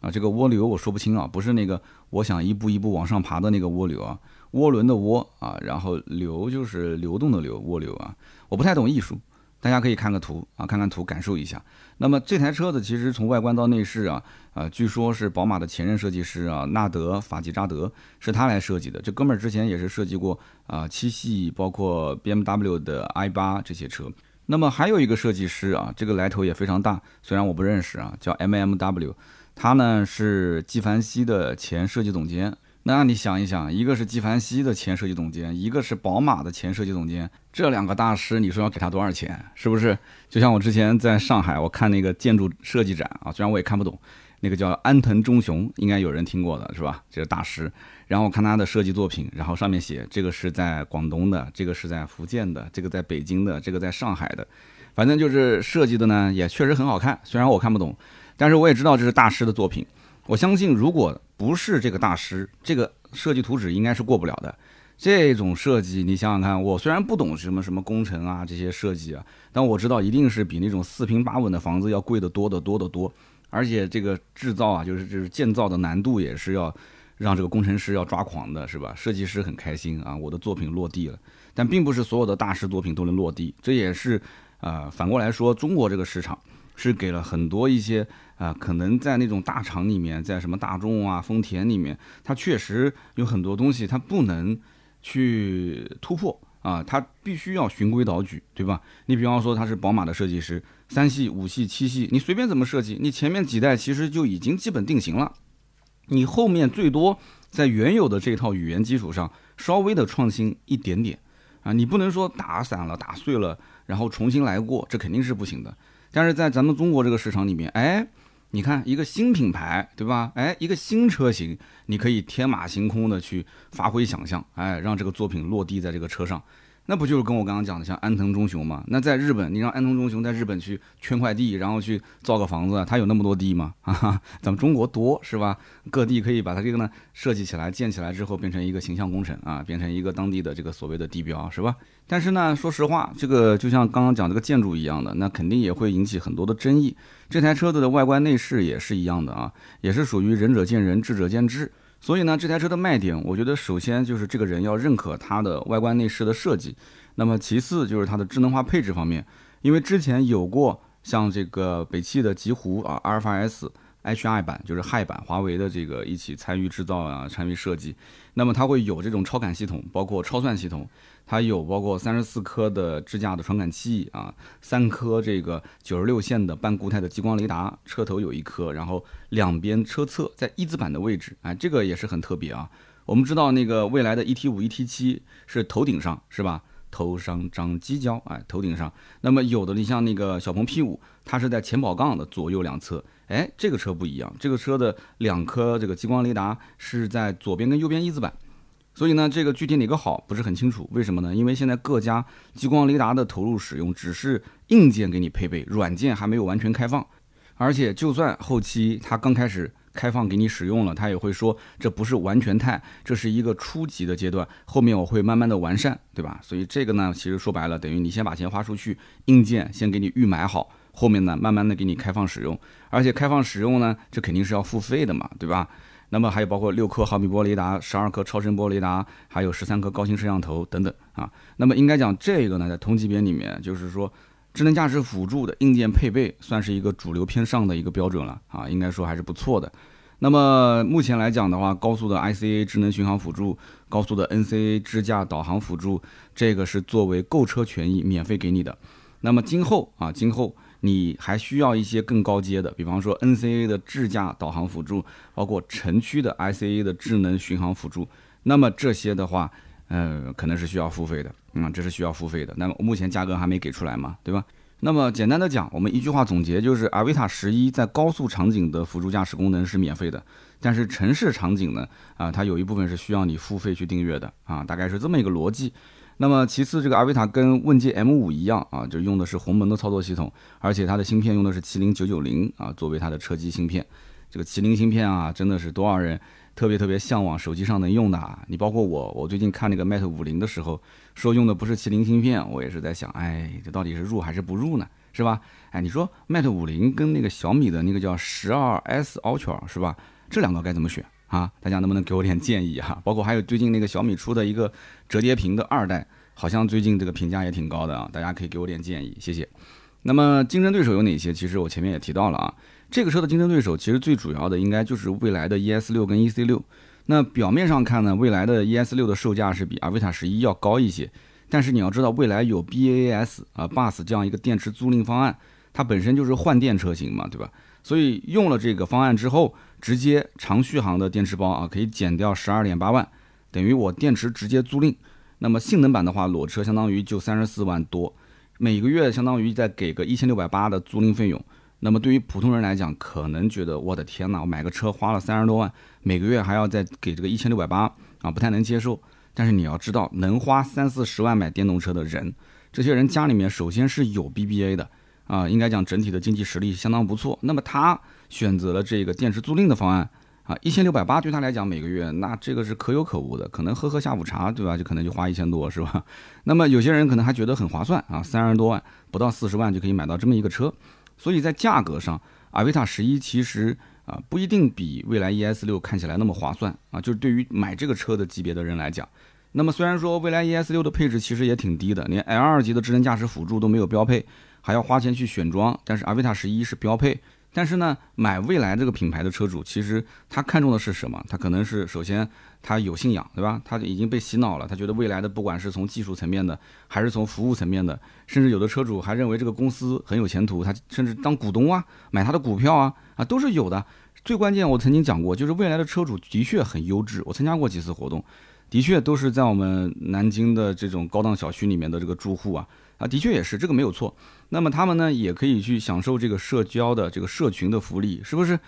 啊，这个涡流我说不清啊，不是那个我想一步一步往上爬的那个涡流啊。涡轮的涡啊，然后流就是流动的流，涡流啊，我不太懂艺术，大家可以看个图啊，看看图感受一下。那么这台车子其实从外观到内饰啊，啊，据说是宝马的前任设计师啊，纳德法吉扎德是他来设计的。这哥们儿之前也是设计过啊七系，包括 BMW 的 i 八这些车。那么还有一个设计师啊，这个来头也非常大，虽然我不认识啊，叫 MMW，他呢是纪梵希的前设计总监。那你想一想，一个是纪梵希的前设计总监，一个是宝马的前设计总监，这两个大师，你说要给他多少钱？是不是？就像我之前在上海，我看那个建筑设计展啊，虽然我也看不懂，那个叫安藤忠雄，应该有人听过的是吧？这是大师。然后我看他的设计作品，然后上面写这个是在广东的，这个是在福建的，这个在北京的，这个在上海的，反正就是设计的呢，也确实很好看。虽然我看不懂，但是我也知道这是大师的作品。我相信，如果不是这个大师，这个设计图纸应该是过不了的。这种设计，你想想看，我虽然不懂什么什么工程啊这些设计啊，但我知道一定是比那种四平八稳的房子要贵得多得多得多。而且这个制造啊，就是就是建造的难度也是要让这个工程师要抓狂的，是吧？设计师很开心啊，我的作品落地了。但并不是所有的大师作品都能落地，这也是啊，反过来说，中国这个市场是给了很多一些。啊，可能在那种大厂里面，在什么大众啊、丰田里面，它确实有很多东西它不能去突破啊，它必须要循规蹈矩，对吧？你比方说他是宝马的设计师，三系、五系、七系，你随便怎么设计，你前面几代其实就已经基本定型了，你后面最多在原有的这套语言基础上稍微的创新一点点啊，你不能说打散了、打碎了，然后重新来过，这肯定是不行的。但是在咱们中国这个市场里面，哎。你看一个新品牌，对吧？哎，一个新车型，你可以天马行空的去发挥想象，哎，让这个作品落地在这个车上。那不就是跟我刚刚讲的像安藤忠雄吗？那在日本，你让安藤忠雄在日本去圈块地，然后去造个房子，他有那么多地吗？啊，咱们中国多是吧？各地可以把它这个呢设计起来，建起来之后变成一个形象工程啊，变成一个当地的这个所谓的地标是吧？但是呢，说实话，这个就像刚刚讲这个建筑一样的，那肯定也会引起很多的争议。这台车子的外观内饰也是一样的啊，也是属于仁者见仁，智者见智。所以呢，这台车的卖点，我觉得首先就是这个人要认可它的外观内饰的设计，那么其次就是它的智能化配置方面，因为之前有过像这个北汽的极狐啊，阿尔法 S。Hi 版就是 Hi 版，华为的这个一起参与制造啊，参与设计。那么它会有这种超感系统，包括超算系统，它有包括三十四颗的支架的传感器啊，三颗这个九十六线的半固态的激光雷达，车头有一颗，然后两边车侧在一字板的位置，哎，这个也是很特别啊。我们知道那个未来的 ET 五、ET 七是头顶上是吧？头上长犄角，哎，头顶上。那么有的你像那个小鹏 P 五，它是在前保杠的左右两侧。哎，这个车不一样，这个车的两颗这个激光雷达是在左边跟右边一字板，所以呢，这个具体哪个好不是很清楚。为什么呢？因为现在各家激光雷达的投入使用只是硬件给你配备，软件还没有完全开放。而且就算后期它刚开始开放给你使用了，它也会说这不是完全态，这是一个初级的阶段，后面我会慢慢的完善，对吧？所以这个呢，其实说白了，等于你先把钱花出去，硬件先给你预买好。后面呢，慢慢的给你开放使用，而且开放使用呢，这肯定是要付费的嘛，对吧？那么还有包括六颗毫米波雷达、十二颗超声波雷达，还有十三颗高清摄像头等等啊。那么应该讲这个呢，在同级别里面，就是说智能驾驶辅助的硬件配备算是一个主流偏上的一个标准了啊，应该说还是不错的。那么目前来讲的话，高速的 ICA 智能巡航辅助、高速的 NCA 支架导航辅助，这个是作为购车权益免费给你的。那么今后啊，今后。你还需要一些更高阶的，比方说 NCA 的智驾导航辅助，包括城区的 ICA 的智能巡航辅助。那么这些的话，呃，可能是需要付费的，嗯，这是需要付费的。那么目前价格还没给出来嘛，对吧？那么简单的讲，我们一句话总结就是，阿维塔十一在高速场景的辅助驾驶功能是免费的，但是城市场景呢，啊，它有一部分是需要你付费去订阅的，啊，大概是这么一个逻辑。那么其次，这个阿维塔跟问界 M5 一样啊，就用的是鸿蒙的操作系统，而且它的芯片用的是麒麟990啊，作为它的车机芯片。这个麒麟芯片啊，真的是多少人特别特别向往手机上能用的啊。你包括我，我最近看那个 Mate 50的时候，说用的不是麒麟芯片，我也是在想，哎，这到底是入还是不入呢？是吧？哎，你说 Mate 50跟那个小米的那个叫 12S Ultra 是吧？这两个该怎么选？啊，大家能不能给我点建议哈？包括还有最近那个小米出的一个折叠屏的二代，好像最近这个评价也挺高的啊，大家可以给我点建议，谢谢。那么竞争对手有哪些？其实我前面也提到了啊，这个车的竞争对手其实最主要的应该就是未来的 ES 六跟 EC 六。那表面上看呢，未来的 ES 六的售价是比阿维塔十一要高一些，但是你要知道，未来有 BAS 啊 Bus 这样一个电池租赁方案，它本身就是换电车型嘛，对吧？所以用了这个方案之后。直接长续航的电池包啊，可以减掉十二点八万，等于我电池直接租赁。那么性能版的话，裸车相当于就三十四万多，每个月相当于再给个一千六百八的租赁费用。那么对于普通人来讲，可能觉得我的天哪，我买个车花了三十多万，每个月还要再给这个一千六百八啊，不太能接受。但是你要知道，能花三四十万买电动车的人，这些人家里面首先是有 BBA 的啊，应该讲整体的经济实力相当不错。那么他。选择了这个电池租赁的方案啊，一千六百八对他来讲每个月，那这个是可有可无的，可能喝喝下午茶，对吧？就可能就花一千多，是吧？那么有些人可能还觉得很划算啊，三十多万不到四十万就可以买到这么一个车，所以在价格上，阿维塔十一其实啊不一定比蔚来 ES 六看起来那么划算啊，就是对于买这个车的级别的人来讲，那么虽然说蔚来 ES 六的配置其实也挺低的，连 L 二级的智能驾驶辅助都没有标配，还要花钱去选装，但是阿维塔十一是标配。但是呢，买蔚来这个品牌的车主，其实他看中的是什么？他可能是首先他有信仰，对吧？他已经被洗脑了，他觉得未来的不管是从技术层面的，还是从服务层面的，甚至有的车主还认为这个公司很有前途，他甚至当股东啊，买他的股票啊，啊都是有的。最关键，我曾经讲过，就是未来的车主的确很优质，我参加过几次活动，的确都是在我们南京的这种高档小区里面的这个住户啊。啊，的确也是，这个没有错。那么他们呢，也可以去享受这个社交的这个社群的福利，是不是？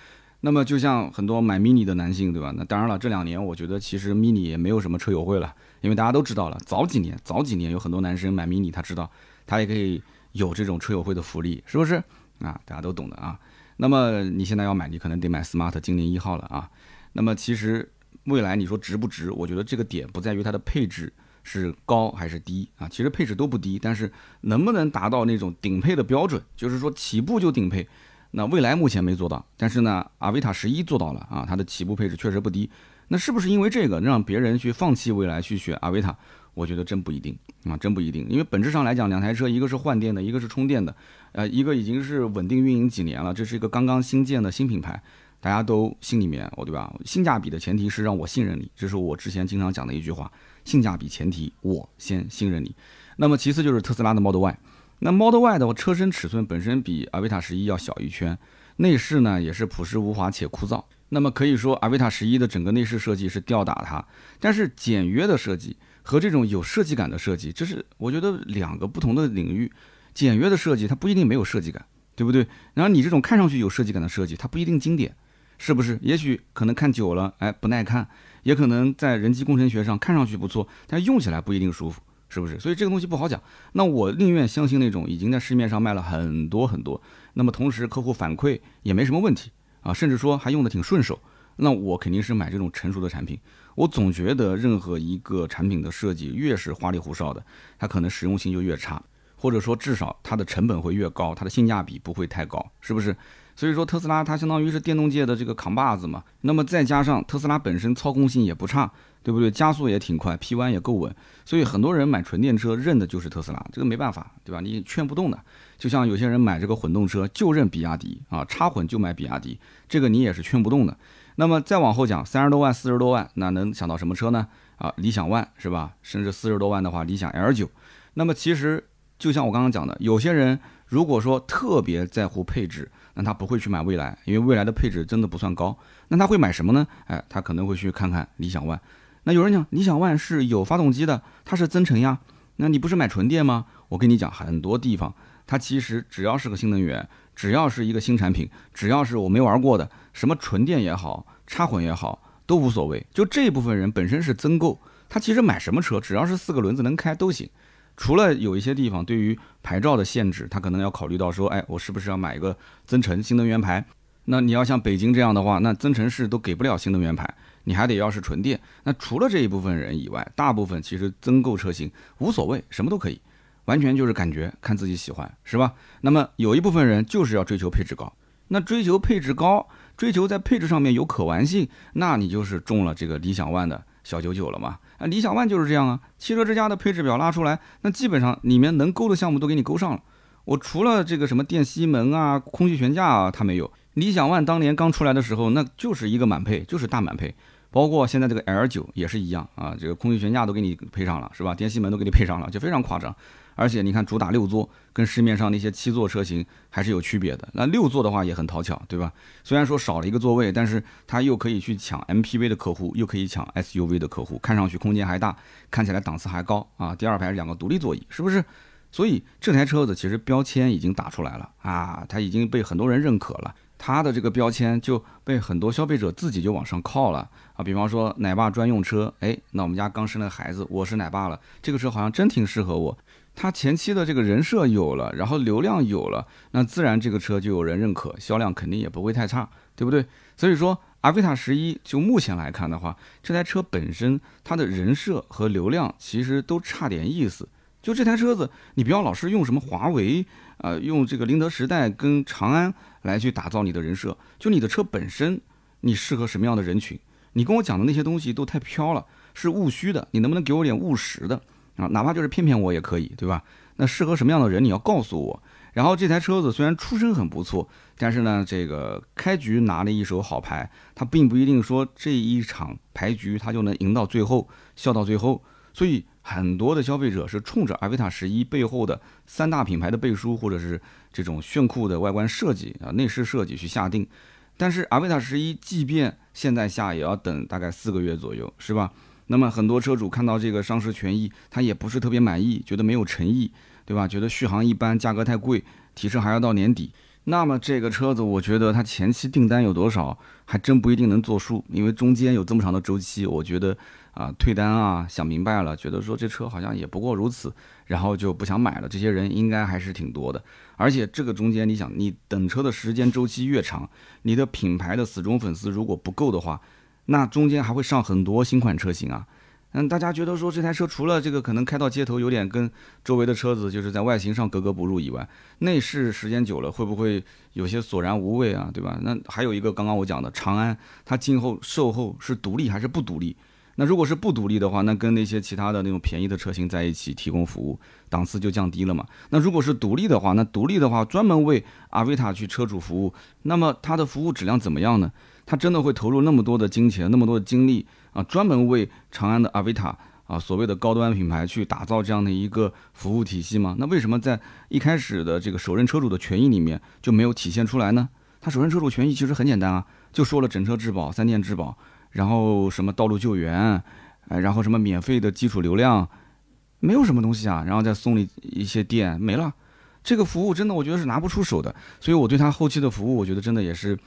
那么就像很多买 mini 的男性，对吧？那当然了，这两年我觉得其实 mini 也没有什么车友会了，因为大家都知道了，早几年早几年有很多男生买 mini，他知道他也可以有这种车友会的福利，是不是啊？大家都懂的啊。那么你现在要买，你可能得买 smart 精灵一号了啊。那么其实未来你说值不值？我觉得这个点不在于它的配置是高还是低啊，其实配置都不低，但是能不能达到那种顶配的标准，就是说起步就顶配。那蔚来目前没做到，但是呢，阿维塔十一做到了啊，它的起步配置确实不低。那是不是因为这个让别人去放弃蔚来去选阿维塔？我觉得真不一定啊，真不一定。因为本质上来讲，两台车一个是换电的，一个是充电的，呃，一个已经是稳定运营几年了，这是一个刚刚新建的新品牌，大家都心里面，哦对吧？性价比的前提是让我信任你，这是我之前经常讲的一句话，性价比前提我先信任你。那么其次就是特斯拉的 Model Y。那 Model Y 的，车身尺寸本身比阿维塔十一要小一圈，内饰呢也是朴实无华且枯燥。那么可以说，阿维塔十一的整个内饰设计是吊打它，但是简约的设计和这种有设计感的设计，这是我觉得两个不同的领域。简约的设计它不一定没有设计感，对不对？然后你这种看上去有设计感的设计，它不一定经典，是不是？也许可能看久了，哎，不耐看，也可能在人机工程学上看上去不错，但用起来不一定舒服。是不是？所以这个东西不好讲。那我宁愿相信那种已经在市面上卖了很多很多，那么同时客户反馈也没什么问题啊，甚至说还用的挺顺手，那我肯定是买这种成熟的产品。我总觉得任何一个产品的设计越是花里胡哨的，它可能实用性就越差，或者说至少它的成本会越高，它的性价比不会太高，是不是？所以说特斯拉它相当于是电动界的这个扛把子嘛。那么再加上特斯拉本身操控性也不差。对不对？加速也挺快，P 弯也够稳，所以很多人买纯电车认的就是特斯拉，这个没办法，对吧？你劝不动的。就像有些人买这个混动车就认比亚迪啊，插混就买比亚迪，这个你也是劝不动的。那么再往后讲，三十多万、四十多万，那能想到什么车呢？啊，理想 ONE 是吧？甚至四十多万的话，理想 L 九。那么其实就像我刚刚讲的，有些人如果说特别在乎配置，那他不会去买蔚来，因为蔚来的配置真的不算高。那他会买什么呢？哎，他可能会去看看理想 ONE。那有人讲理想 ONE 是有发动机的，它是增程呀。那你不是买纯电吗？我跟你讲，很多地方它其实只要是个新能源，只要是一个新产品，只要是我没玩过的，什么纯电也好，插混也好，都无所谓。就这部分人本身是增购，他其实买什么车，只要是四个轮子能开都行。除了有一些地方对于牌照的限制，他可能要考虑到说，哎，我是不是要买一个增程新能源牌？那你要像北京这样的话，那增程式都给不了新能源牌。你还得要是纯电，那除了这一部分人以外，大部分其实增购车型无所谓，什么都可以，完全就是感觉看自己喜欢，是吧？那么有一部分人就是要追求配置高，那追求配置高，追求在配置上面有可玩性，那你就是中了这个理想 ONE 的小九九了嘛？啊，理想 ONE 就是这样啊，汽车之家的配置表拉出来，那基本上里面能勾的项目都给你勾上了。我除了这个什么电吸门啊、空气悬架啊，它没有。理想 ONE 当年刚出来的时候，那就是一个满配，就是大满配。包括现在这个 L 九也是一样啊，这个空气悬架都给你配上了，是吧？电吸门都给你配上了，就非常夸张。而且你看，主打六座，跟市面上那些七座车型还是有区别的。那六座的话也很讨巧，对吧？虽然说少了一个座位，但是它又可以去抢 MPV 的客户，又可以抢 SUV 的客户，看上去空间还大，看起来档次还高啊。第二排两个独立座椅，是不是？所以这台车子其实标签已经打出来了啊，它已经被很多人认可了。它的这个标签就被很多消费者自己就往上靠了啊，比方说奶爸专用车，哎，那我们家刚生了孩子，我是奶爸了，这个车好像真挺适合我。它前期的这个人设有了，然后流量有了，那自然这个车就有人认可，销量肯定也不会太差，对不对？所以说，阿维塔十一就目前来看的话，这台车本身它的人设和流量其实都差点意思。就这台车子，你不要老是用什么华为。呃，用这个宁德时代跟长安来去打造你的人设，就你的车本身，你适合什么样的人群？你跟我讲的那些东西都太飘了，是务虚的。你能不能给我点务实的啊？哪怕就是骗骗我也可以，对吧？那适合什么样的人，你要告诉我。然后这台车子虽然出身很不错，但是呢，这个开局拿了一手好牌，它并不一定说这一场牌局它就能赢到最后，笑到最后。所以。很多的消费者是冲着阿维塔十一背后的三大品牌的背书，或者是这种炫酷的外观设计啊、内饰设计去下定。但是阿维塔十一即便现在下，也要等大概四个月左右，是吧？那么很多车主看到这个上市权益，他也不是特别满意，觉得没有诚意，对吧？觉得续航一般，价格太贵，提车还要到年底。那么这个车子，我觉得它前期订单有多少，还真不一定能作数，因为中间有这么长的周期，我觉得啊，退单啊，想明白了，觉得说这车好像也不过如此，然后就不想买了。这些人应该还是挺多的，而且这个中间，你想，你等车的时间周期越长，你的品牌的死忠粉丝如果不够的话，那中间还会上很多新款车型啊。嗯，大家觉得说这台车除了这个可能开到街头有点跟周围的车子就是在外形上格格不入以外，内饰时间久了会不会有些索然无味啊？对吧？那还有一个刚刚我讲的长安，它今后售后是独立还是不独立？那如果是不独立的话，那跟那些其他的那种便宜的车型在一起提供服务，档次就降低了嘛？那如果是独立的话，那独立的话专门为阿维塔去车主服务，那么它的服务质量怎么样呢？他真的会投入那么多的金钱，那么多的精力？啊，专门为长安的阿维塔啊，所谓的高端品牌去打造这样的一个服务体系吗？那为什么在一开始的这个首任车主的权益里面就没有体现出来呢？他首任车主权益其实很简单啊，就说了整车质保、三电质保，然后什么道路救援，呃，然后什么免费的基础流量，没有什么东西啊，然后再送你一些电，没了。这个服务真的我觉得是拿不出手的，所以我对他后期的服务，我觉得真的也是。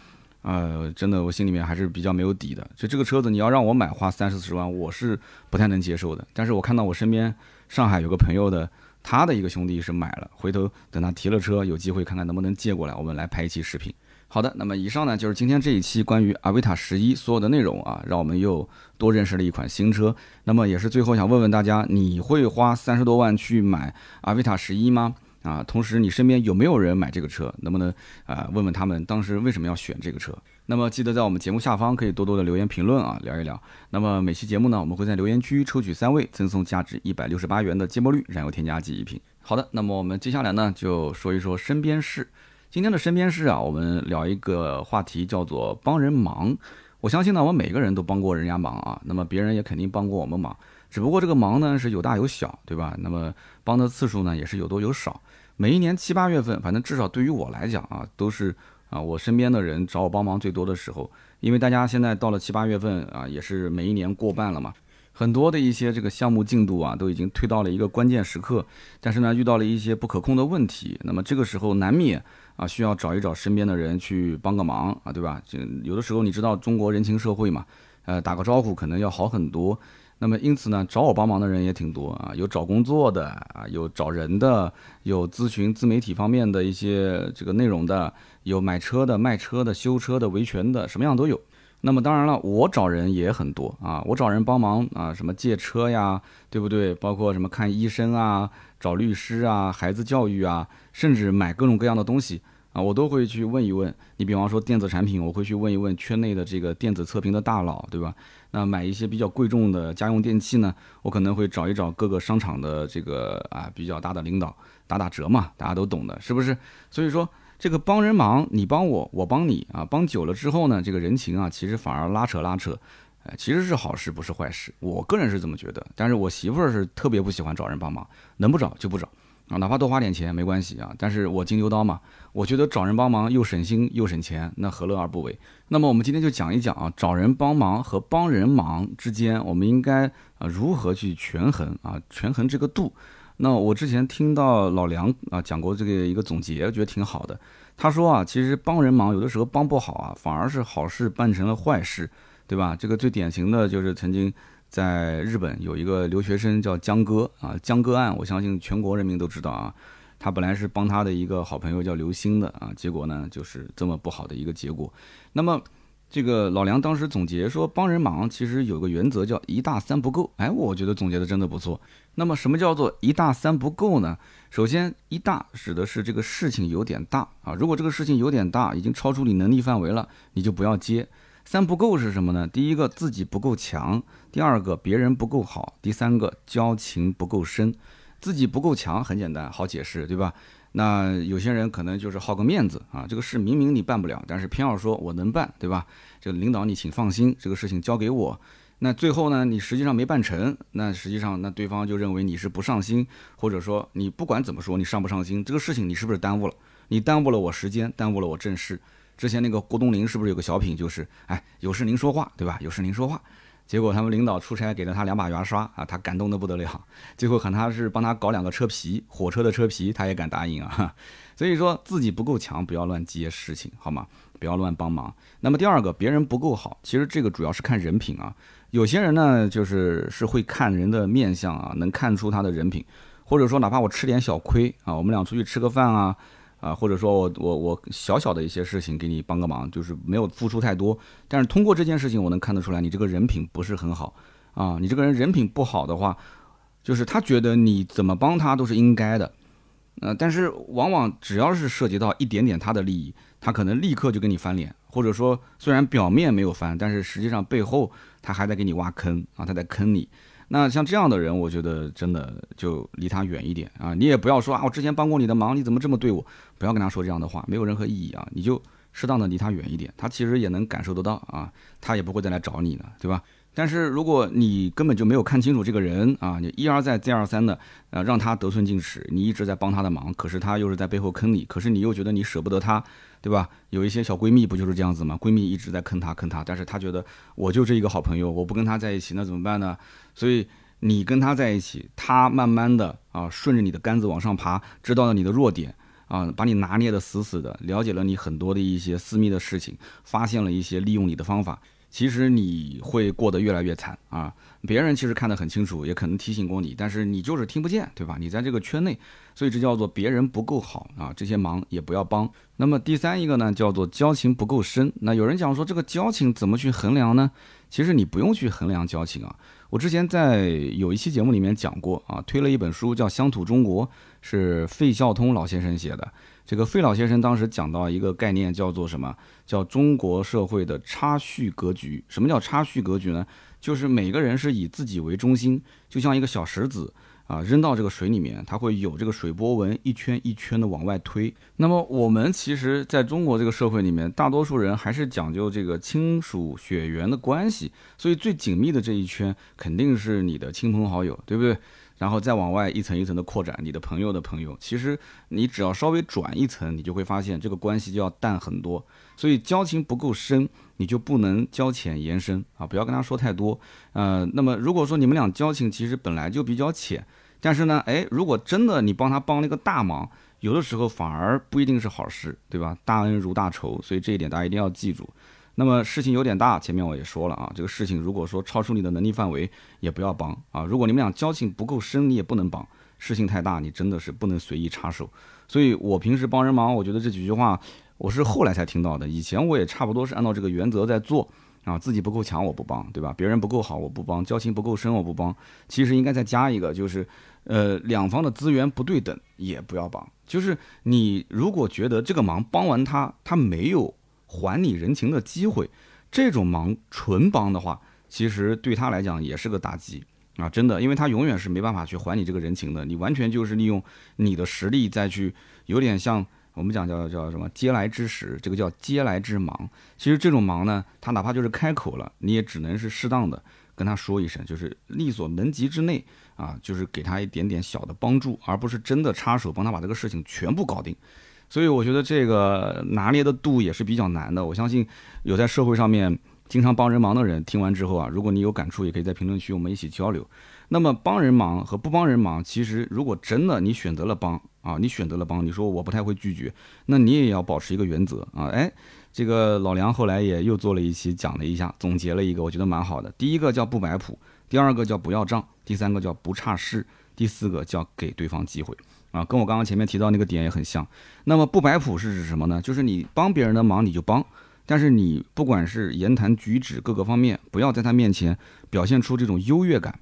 呃，真的，我心里面还是比较没有底的。就这个车子，你要让我买花三四十万，我是不太能接受的。但是我看到我身边上海有个朋友的，他的一个兄弟是买了，回头等他提了车，有机会看看能不能借过来，我们来拍一期视频。好的，那么以上呢就是今天这一期关于阿维塔十一所有的内容啊，让我们又多认识了一款新车。那么也是最后想问问大家，你会花三十多万去买阿维塔十一吗？啊，同时你身边有没有人买这个车？能不能啊问问他们当时为什么要选这个车？那么记得在我们节目下方可以多多的留言评论啊，聊一聊。那么每期节目呢，我们会在留言区抽取三位，赠送价值一百六十八元的芥末绿燃油添加剂一瓶。好的，那么我们接下来呢就说一说身边事。今天的身边事啊，我们聊一个话题叫做帮人忙。我相信呢，我们每个人都帮过人家忙啊，那么别人也肯定帮过我们忙，只不过这个忙呢是有大有小，对吧？那么帮的次数呢也是有多有少。每一年七八月份，反正至少对于我来讲啊，都是啊我身边的人找我帮忙最多的时候。因为大家现在到了七八月份啊，也是每一年过半了嘛，很多的一些这个项目进度啊，都已经推到了一个关键时刻。但是呢，遇到了一些不可控的问题，那么这个时候难免啊需要找一找身边的人去帮个忙啊，对吧？就有的时候你知道中国人情社会嘛，呃，打个招呼可能要好很多。那么因此呢，找我帮忙的人也挺多啊，有找工作的啊，有找人的，有咨询自媒体方面的一些这个内容的，有买车的、卖车的、修车的、维权的，什么样都有。那么当然了，我找人也很多啊，我找人帮忙啊，什么借车呀，对不对？包括什么看医生啊、找律师啊、孩子教育啊，甚至买各种各样的东西。啊，我都会去问一问你，比方说电子产品，我会去问一问圈内的这个电子测评的大佬，对吧？那买一些比较贵重的家用电器呢，我可能会找一找各个商场的这个啊比较大的领导打打折嘛，大家都懂的，是不是？所以说这个帮人忙，你帮我，我帮你啊，帮久了之后呢，这个人情啊，其实反而拉扯拉扯，哎，其实是好事，不是坏事。我个人是这么觉得，但是我媳妇儿是特别不喜欢找人帮忙，能不找就不找。啊，哪怕多花点钱没关系啊，但是我金牛刀嘛，我觉得找人帮忙又省心又省钱，那何乐而不为？那么我们今天就讲一讲啊，找人帮忙和帮人忙之间，我们应该啊如何去权衡啊，权衡这个度。那我之前听到老梁啊讲过这个一个总结，我觉得挺好的。他说啊，其实帮人忙有的时候帮不好啊，反而是好事办成了坏事，对吧？这个最典型的就是曾经。在日本有一个留学生叫江歌啊，江歌案，我相信全国人民都知道啊。他本来是帮他的一个好朋友叫刘星的啊，结果呢就是这么不好的一个结果。那么这个老梁当时总结说，帮人忙其实有个原则叫一大三不够。哎，我觉得总结的真的不错。那么什么叫做一大三不够呢？首先，一大指的是这个事情有点大啊，如果这个事情有点大，已经超出你能力范围了，你就不要接。三不够是什么呢？第一个自己不够强，第二个别人不够好，第三个交情不够深。自己不够强很简单，好解释，对吧？那有些人可能就是好个面子啊，这个事明明你办不了，但是偏要说我能办，对吧？这个领导你请放心，这个事情交给我。那最后呢，你实际上没办成，那实际上那对方就认为你是不上心，或者说你不管怎么说你上不上心，这个事情你是不是耽误了？你耽误了我时间，耽误了我正事。之前那个郭冬临是不是有个小品，就是哎，有事您说话，对吧？有事您说话。结果他们领导出差给了他两把牙刷啊，他感动的不得了。最后喊他是帮他搞两个车皮，火车的车皮，他也敢答应啊。所以说自己不够强，不要乱接事情，好吗？不要乱帮忙。那么第二个，别人不够好，其实这个主要是看人品啊。有些人呢，就是是会看人的面相啊，能看出他的人品，或者说哪怕我吃点小亏啊，我们俩出去吃个饭啊。啊，或者说我我我小小的一些事情给你帮个忙，就是没有付出太多，但是通过这件事情，我能看得出来你这个人品不是很好啊，你这个人人品不好的话，就是他觉得你怎么帮他都是应该的，呃，但是往往只要是涉及到一点点他的利益，他可能立刻就跟你翻脸，或者说虽然表面没有翻，但是实际上背后他还在给你挖坑啊，他在坑你。那像这样的人，我觉得真的就离他远一点啊！你也不要说啊，我之前帮过你的忙，你怎么这么对我？不要跟他说这样的话，没有任何意义啊！你就适当的离他远一点，他其实也能感受得到啊，他也不会再来找你了，对吧？但是如果你根本就没有看清楚这个人啊，你一而再再而三的呃让他得寸进尺，你一直在帮他的忙，可是他又是在背后坑你，可是你又觉得你舍不得他，对吧？有一些小闺蜜不就是这样子吗？闺蜜一直在坑她坑她，但是她觉得我就这一个好朋友，我不跟她在一起那怎么办呢？所以你跟她在一起，她慢慢的啊顺着你的杆子往上爬，知道了你的弱点啊，把你拿捏的死死的，了解了你很多的一些私密的事情，发现了一些利用你的方法。其实你会过得越来越惨啊！别人其实看得很清楚，也可能提醒过你，但是你就是听不见，对吧？你在这个圈内，所以这叫做别人不够好啊！这些忙也不要帮。那么第三一个呢，叫做交情不够深。那有人讲说这个交情怎么去衡量呢？其实你不用去衡量交情啊。我之前在有一期节目里面讲过啊，推了一本书叫《乡土中国》，是费孝通老先生写的。这个费老先生当时讲到一个概念，叫做什么？叫中国社会的差序格局。什么叫差序格局呢？就是每个人是以自己为中心，就像一个小石子啊，扔到这个水里面，它会有这个水波纹一圈一圈的往外推。那么我们其实在中国这个社会里面，大多数人还是讲究这个亲属血缘的关系，所以最紧密的这一圈肯定是你的亲朋好友，对不对？然后再往外一层一层的扩展，你的朋友的朋友，其实你只要稍微转一层，你就会发现这个关系就要淡很多。所以交情不够深，你就不能交浅言深啊，不要跟他说太多。呃，那么如果说你们俩交情其实本来就比较浅，但是呢，哎，如果真的你帮他帮了一个大忙，有的时候反而不一定是好事，对吧？大恩如大仇，所以这一点大家一定要记住。那么事情有点大，前面我也说了啊，这个事情如果说超出你的能力范围，也不要帮啊。如果你们俩交情不够深，你也不能帮。事情太大，你真的是不能随意插手。所以我平时帮人忙，我觉得这几句话我是后来才听到的，以前我也差不多是按照这个原则在做啊。自己不够强我不帮，对吧？别人不够好我不帮，交情不够深我不帮。其实应该再加一个，就是呃两方的资源不对等也不要帮。就是你如果觉得这个忙帮完他，他没有。还你人情的机会，这种忙纯帮的话，其实对他来讲也是个打击啊！真的，因为他永远是没办法去还你这个人情的。你完全就是利用你的实力再去，有点像我们讲叫叫什么“嗟来之食”，这个叫“嗟来之忙”。其实这种忙呢，他哪怕就是开口了，你也只能是适当的跟他说一声，就是力所能及之内啊，就是给他一点点小的帮助，而不是真的插手帮他把这个事情全部搞定。所以我觉得这个拿捏的度也是比较难的。我相信有在社会上面经常帮人忙的人，听完之后啊，如果你有感触，也可以在评论区我们一起交流。那么帮人忙和不帮人忙，其实如果真的你选择了帮啊，你选择了帮，你说我不太会拒绝，那你也要保持一个原则啊。哎，这个老梁后来也又做了一期讲了一下，总结了一个，我觉得蛮好的。第一个叫不摆谱，第二个叫不要账，第三个叫不差事，第四个叫给对方机会。啊，跟我刚刚前面提到那个点也很像。那么不摆谱是指什么呢？就是你帮别人的忙你就帮，但是你不管是言谈举止各个方面，不要在他面前表现出这种优越感，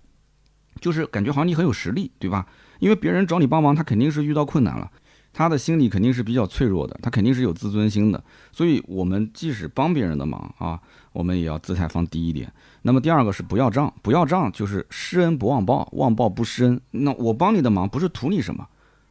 就是感觉好像你很有实力，对吧？因为别人找你帮忙，他肯定是遇到困难了，他的心里肯定是比较脆弱的，他肯定是有自尊心的。所以，我们即使帮别人的忙啊，我们也要姿态放低一点。那么第二个是不要账，不要账就是施恩不忘报，忘报不施恩。那我帮你的忙不是图你什么？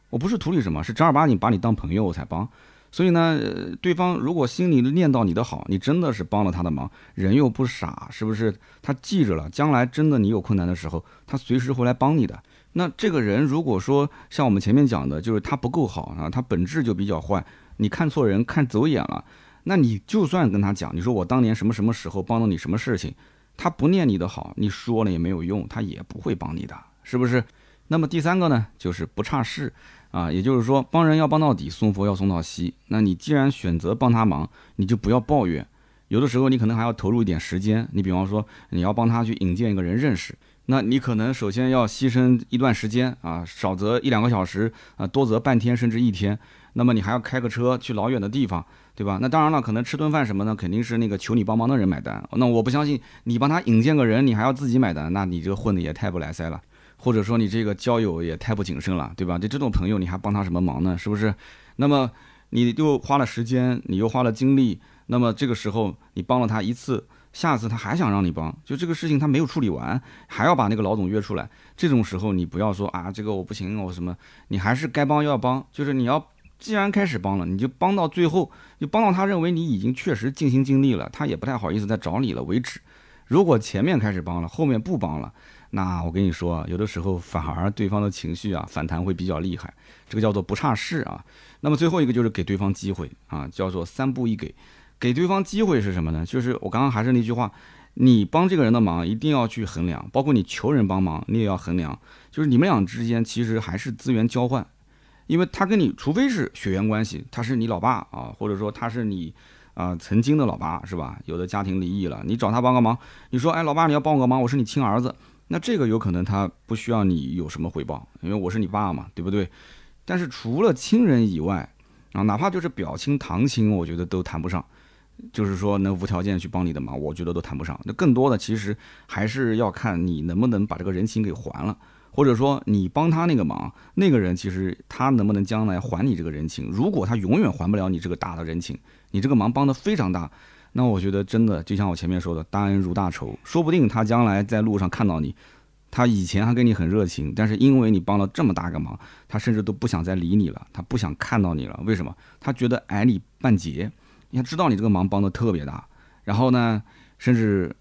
我不是图你什么，是正儿八经把你当朋友我才帮。所以呢，对方如果心里念到你的好，你真的是帮了他的忙，人又不傻，是不是？他记着了，将来真的你有困难的时候，他随时会来帮你的。那这个人如果说像我们前面讲的，就是他不够好啊，他本质就比较坏，你看错人看走眼了，那你就算跟他讲，你说我当年什么什么时候帮了你什么事情。他不念你的好，你说了也没有用，他也不会帮你的，是不是？那么第三个呢，就是不差事啊，也就是说帮人要帮到底，送佛要送到西。那你既然选择帮他忙，你就不要抱怨。有的时候你可能还要投入一点时间，你比方说你要帮他去引荐一个人认识，那你可能首先要牺牲一段时间啊，少则一两个小时啊，多则半天甚至一天。那么你还要开个车去老远的地方，对吧？那当然了，可能吃顿饭什么呢，肯定是那个求你帮忙的人买单。那我不相信你帮他引荐个人，你还要自己买单，那你这个混的也太不来塞了，或者说你这个交友也太不谨慎了，对吧？就这种朋友你还帮他什么忙呢？是不是？那么你又花了时间，你又花了精力，那么这个时候你帮了他一次，下次他还想让你帮，就这个事情他没有处理完，还要把那个老总约出来，这种时候你不要说啊，这个我不行，我什么，你还是该帮要帮，就是你要。既然开始帮了，你就帮到最后，就帮到他认为你已经确实尽心尽力了，他也不太好意思再找你了为止。如果前面开始帮了，后面不帮了，那我跟你说，有的时候反而对方的情绪啊反弹会比较厉害，这个叫做不差事啊。那么最后一个就是给对方机会啊，叫做三步一给。给对方机会是什么呢？就是我刚刚还是那句话，你帮这个人的忙一定要去衡量，包括你求人帮忙，你也要衡量，就是你们俩之间其实还是资源交换。因为他跟你，除非是血缘关系，他是你老爸啊，或者说他是你啊曾经的老爸，是吧？有的家庭离异了，你找他帮个忙，你说，哎，老爸，你要帮我个忙，我是你亲儿子，那这个有可能他不需要你有什么回报，因为我是你爸嘛，对不对？但是除了亲人以外啊，哪怕就是表亲堂亲，我觉得都谈不上，就是说能无条件去帮你的忙，我觉得都谈不上。那更多的其实还是要看你能不能把这个人情给还了。或者说你帮他那个忙，那个人其实他能不能将来还你这个人情？如果他永远还不了你这个大的人情，你这个忙帮得非常大，那我觉得真的就像我前面说的，大恩如大仇。说不定他将来在路上看到你，他以前还跟你很热情，但是因为你帮了这么大个忙，他甚至都不想再理你了，他不想看到你了。为什么？他觉得矮你半截，你知道你这个忙帮的特别大，然后呢，甚至。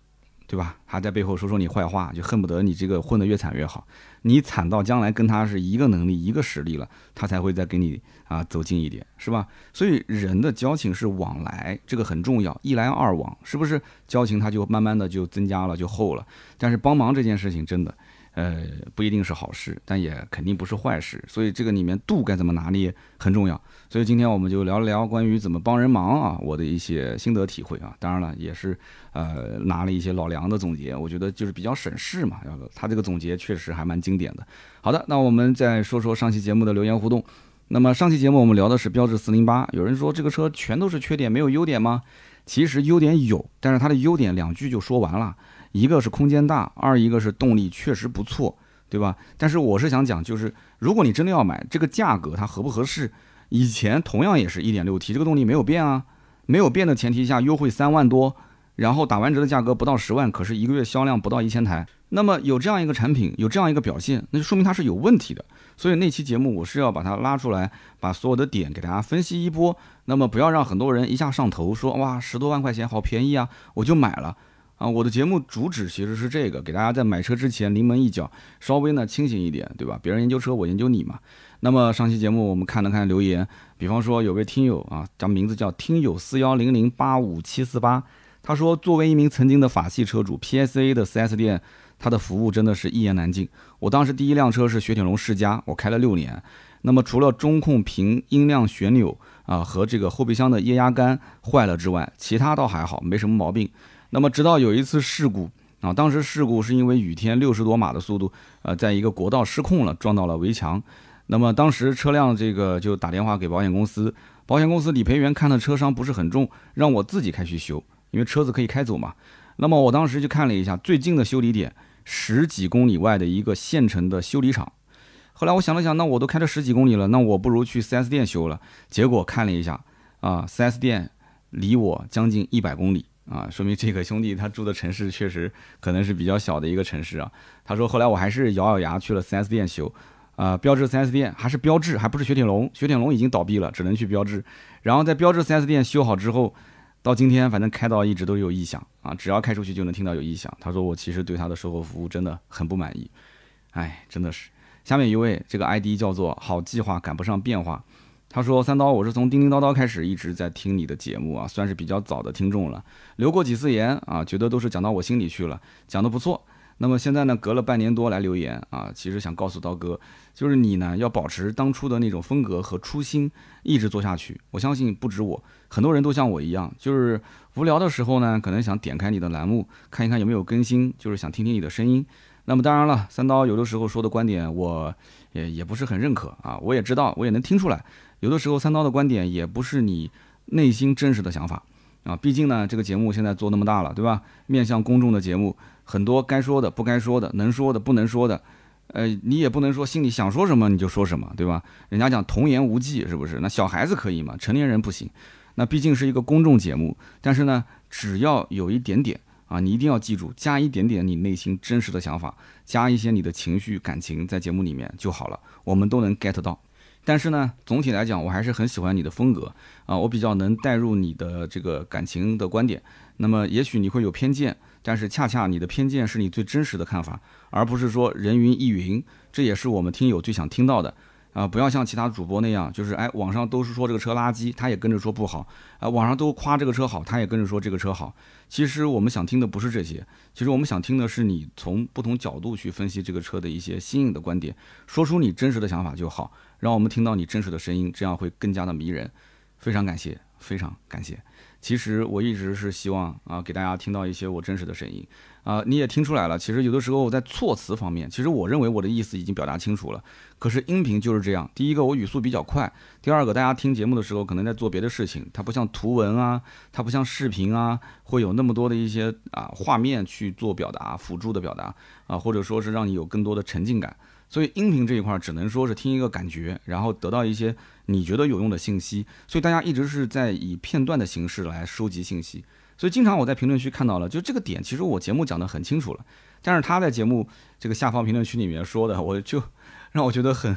对吧？还在背后说说你坏话，就恨不得你这个混得越惨越好。你惨到将来跟他是一个能力、一个实力了，他才会再给你啊走近一点，是吧？所以人的交情是往来，这个很重要，一来二往，是不是？交情他就慢慢的就增加了，就厚了。但是帮忙这件事情真的。呃，不一定是好事，但也肯定不是坏事，所以这个里面度该怎么拿捏很重要。所以今天我们就聊了聊关于怎么帮人忙啊，我的一些心得体会啊。当然了，也是呃拿了一些老梁的总结，我觉得就是比较省事嘛。要他这个总结确实还蛮经典的。好的，那我们再说说上期节目的留言互动。那么上期节目我们聊的是标致四零八，有人说这个车全都是缺点，没有优点吗？其实优点有，但是它的优点两句就说完了。一个是空间大，二一个是动力确实不错，对吧？但是我是想讲，就是如果你真的要买，这个价格它合不合适？以前同样也是一点六 T，这个动力没有变啊，没有变的前提下优惠三万多，然后打完折的价格不到十万，可是一个月销量不到一千台，那么有这样一个产品，有这样一个表现，那就说明它是有问题的。所以那期节目我是要把它拉出来，把所有的点给大家分析一波，那么不要让很多人一下上头，说哇十多万块钱好便宜啊，我就买了。啊，我的节目主旨其实是这个，给大家在买车之前临门一脚，稍微呢清醒一点，对吧？别人研究车，我研究你嘛。那么上期节目我们看了看留言，比方说有位听友啊，咱名字叫听友四幺零零八五七四八，他说作为一名曾经的法系车主，PSA 的 4S 店，他的服务真的是一言难尽。我当时第一辆车是雪铁龙世嘉，我开了六年。那么除了中控屏、音量旋钮啊和这个后备箱的液压杆坏了之外，其他倒还好，没什么毛病。那么直到有一次事故啊，当时事故是因为雨天六十多码的速度，呃，在一个国道失控了，撞到了围墙。那么当时车辆这个就打电话给保险公司，保险公司理赔员看的车伤不是很重，让我自己开去修，因为车子可以开走嘛。那么我当时就看了一下最近的修理点，十几公里外的一个县城的修理厂。后来我想了想，那我都开了十几公里了，那我不如去 4S 店修了。结果看了一下啊，4S 店离我将近一百公里。啊，说明这个兄弟他住的城市确实可能是比较小的一个城市啊。他说后来我还是咬咬牙去了 4S 店修，啊，标致 4S 店还是标致，还不是雪铁龙，雪铁龙已经倒闭了，只能去标致。然后在标致 4S 店修好之后，到今天反正开到一直都有异响啊，只要开出去就能听到有异响。他说我其实对他的售后服务真的很不满意，哎，真的是。下面一位这个 ID 叫做好计划赶不上变化。他说：“三刀，我是从叮叮叨叨开始一直在听你的节目啊，算是比较早的听众了，留过几次言啊，觉得都是讲到我心里去了，讲的不错。那么现在呢，隔了半年多来留言啊，其实想告诉刀哥，就是你呢要保持当初的那种风格和初心，一直做下去。我相信不止我，很多人都像我一样，就是无聊的时候呢，可能想点开你的栏目看一看有没有更新，就是想听听你的声音。那么当然了，三刀有的时候说的观点，我也也不是很认可啊，我也知道，我也能听出来。”有的时候三刀的观点也不是你内心真实的想法啊，毕竟呢，这个节目现在做那么大了，对吧？面向公众的节目，很多该说的、不该说的、能说的、不能说的，呃，你也不能说心里想说什么你就说什么，对吧？人家讲童言无忌，是不是？那小孩子可以嘛，成年人不行。那毕竟是一个公众节目，但是呢，只要有一点点啊，你一定要记住，加一点点你内心真实的想法，加一些你的情绪感情在节目里面就好了，我们都能 get 到。但是呢，总体来讲，我还是很喜欢你的风格啊，我比较能带入你的这个感情的观点。那么，也许你会有偏见，但是恰恰你的偏见是你最真实的看法，而不是说人云亦云。这也是我们听友最想听到的。啊，不要像其他主播那样，就是哎，网上都是说这个车垃圾，他也跟着说不好；啊，网上都夸这个车好，他也跟着说这个车好。其实我们想听的不是这些，其实我们想听的是你从不同角度去分析这个车的一些新颖的观点，说出你真实的想法就好，让我们听到你真实的声音，这样会更加的迷人。非常感谢，非常感谢。其实我一直是希望啊，给大家听到一些我真实的声音。啊，你也听出来了。其实有的时候我在措辞方面，其实我认为我的意思已经表达清楚了。可是音频就是这样，第一个我语速比较快，第二个大家听节目的时候可能在做别的事情，它不像图文啊，它不像视频啊，会有那么多的一些啊画面去做表达辅助的表达啊，或者说是让你有更多的沉浸感。所以音频这一块只能说是听一个感觉，然后得到一些你觉得有用的信息。所以大家一直是在以片段的形式来收集信息。所以经常我在评论区看到了，就这个点，其实我节目讲得很清楚了，但是他在节目这个下方评论区里面说的，我就 让我觉得很，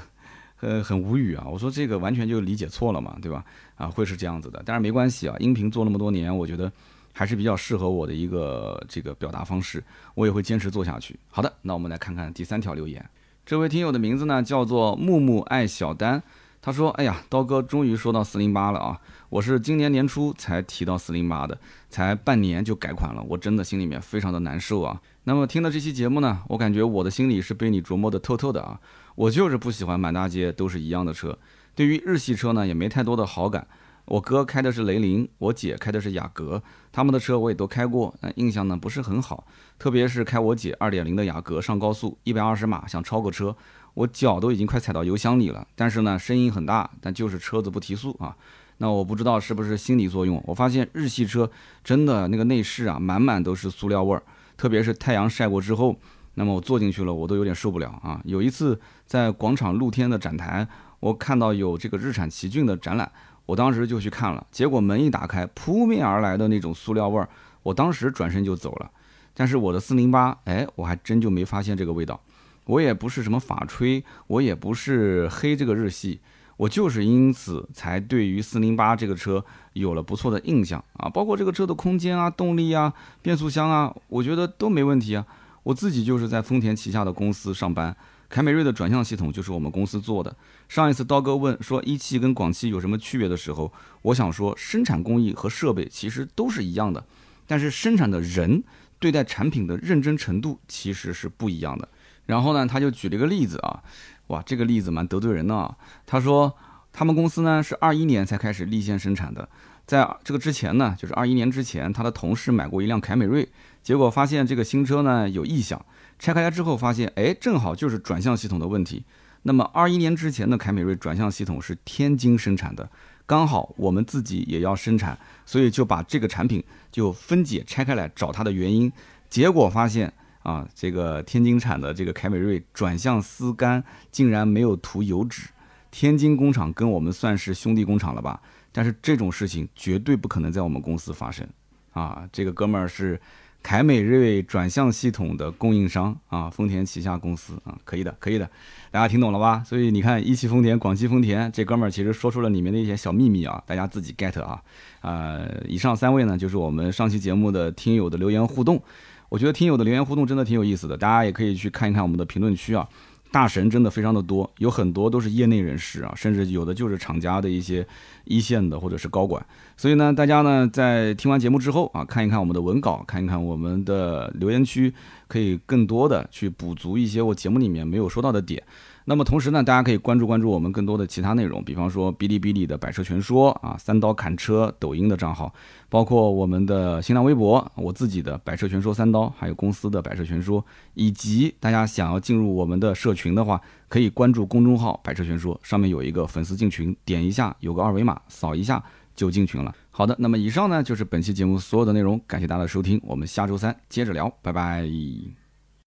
呃，很无语啊！我说这个完全就理解错了嘛，对吧？啊，会是这样子的，但是没关系啊，音频做那么多年，我觉得还是比较适合我的一个这个表达方式，我也会坚持做下去。好的，那我们来看看第三条留言，这位听友的名字呢叫做木木爱小丹。他说：“哎呀，刀哥终于说到四零八了啊！我是今年年初才提到四零八的，才半年就改款了，我真的心里面非常的难受啊。那么听了这期节目呢，我感觉我的心里是被你琢磨的透透的啊。我就是不喜欢满大街都是一样的车，对于日系车呢也没太多的好感。我哥开的是雷凌，我姐开的是雅阁，他们的车我也都开过，那印象呢不是很好，特别是开我姐二点零的雅阁上高速，一百二十码想超个车。”我脚都已经快踩到油箱里了，但是呢，声音很大，但就是车子不提速啊。那我不知道是不是心理作用，我发现日系车真的那个内饰啊，满满都是塑料味儿，特别是太阳晒过之后，那么我坐进去了，我都有点受不了啊。有一次在广场露天的展台，我看到有这个日产奇骏的展览，我当时就去看了，结果门一打开，扑面而来的那种塑料味儿，我当时转身就走了。但是我的四零八，哎，我还真就没发现这个味道。我也不是什么法吹，我也不是黑这个日系，我就是因此才对于四零八这个车有了不错的印象啊，包括这个车的空间啊、动力啊、变速箱啊，我觉得都没问题啊。我自己就是在丰田旗下的公司上班，凯美瑞的转向系统就是我们公司做的。上一次刀哥问说一汽跟广汽有什么区别的时候，我想说生产工艺和设备其实都是一样的，但是生产的人对待产品的认真程度其实是不一样的。然后呢，他就举了一个例子啊，哇，这个例子蛮得罪人的啊。他说，他们公司呢是二一年才开始立线生产的，在这个之前呢，就是二一年之前，他的同事买过一辆凯美瑞，结果发现这个新车呢有异响，拆开来之后发现，哎，正好就是转向系统的问题。那么二一年之前的凯美瑞转向系统是天津生产的，刚好我们自己也要生产，所以就把这个产品就分解拆开来找它的原因，结果发现。啊，这个天津产的这个凯美瑞转向丝杆竟然没有涂油脂，天津工厂跟我们算是兄弟工厂了吧？但是这种事情绝对不可能在我们公司发生。啊，这个哥们儿是凯美瑞转向系统的供应商啊，丰田旗下公司啊，可以的，可以的，大家听懂了吧？所以你看，一汽丰田、广汽丰田，这哥们儿其实说出了里面的一些小秘密啊，大家自己 get 啊。呃，以上三位呢，就是我们上期节目的听友的留言互动。我觉得听友的留言互动真的挺有意思的，大家也可以去看一看我们的评论区啊。大神真的非常的多，有很多都是业内人士啊，甚至有的就是厂家的一些一线的或者是高管。所以呢，大家呢在听完节目之后啊，看一看我们的文稿，看一看我们的留言区，可以更多的去补足一些我节目里面没有说到的点。那么同时呢，大家可以关注关注我们更多的其他内容，比方说哔哩哔哩的百车全说啊，三刀砍车抖音的账号，包括我们的新浪微博，我自己的百车全说三刀，还有公司的百车全说，以及大家想要进入我们的社群的话，可以关注公众号百车全说，上面有一个粉丝进群，点一下有个二维码，扫一下就进群了。好的，那么以上呢就是本期节目所有的内容，感谢大家的收听，我们下周三接着聊，拜拜。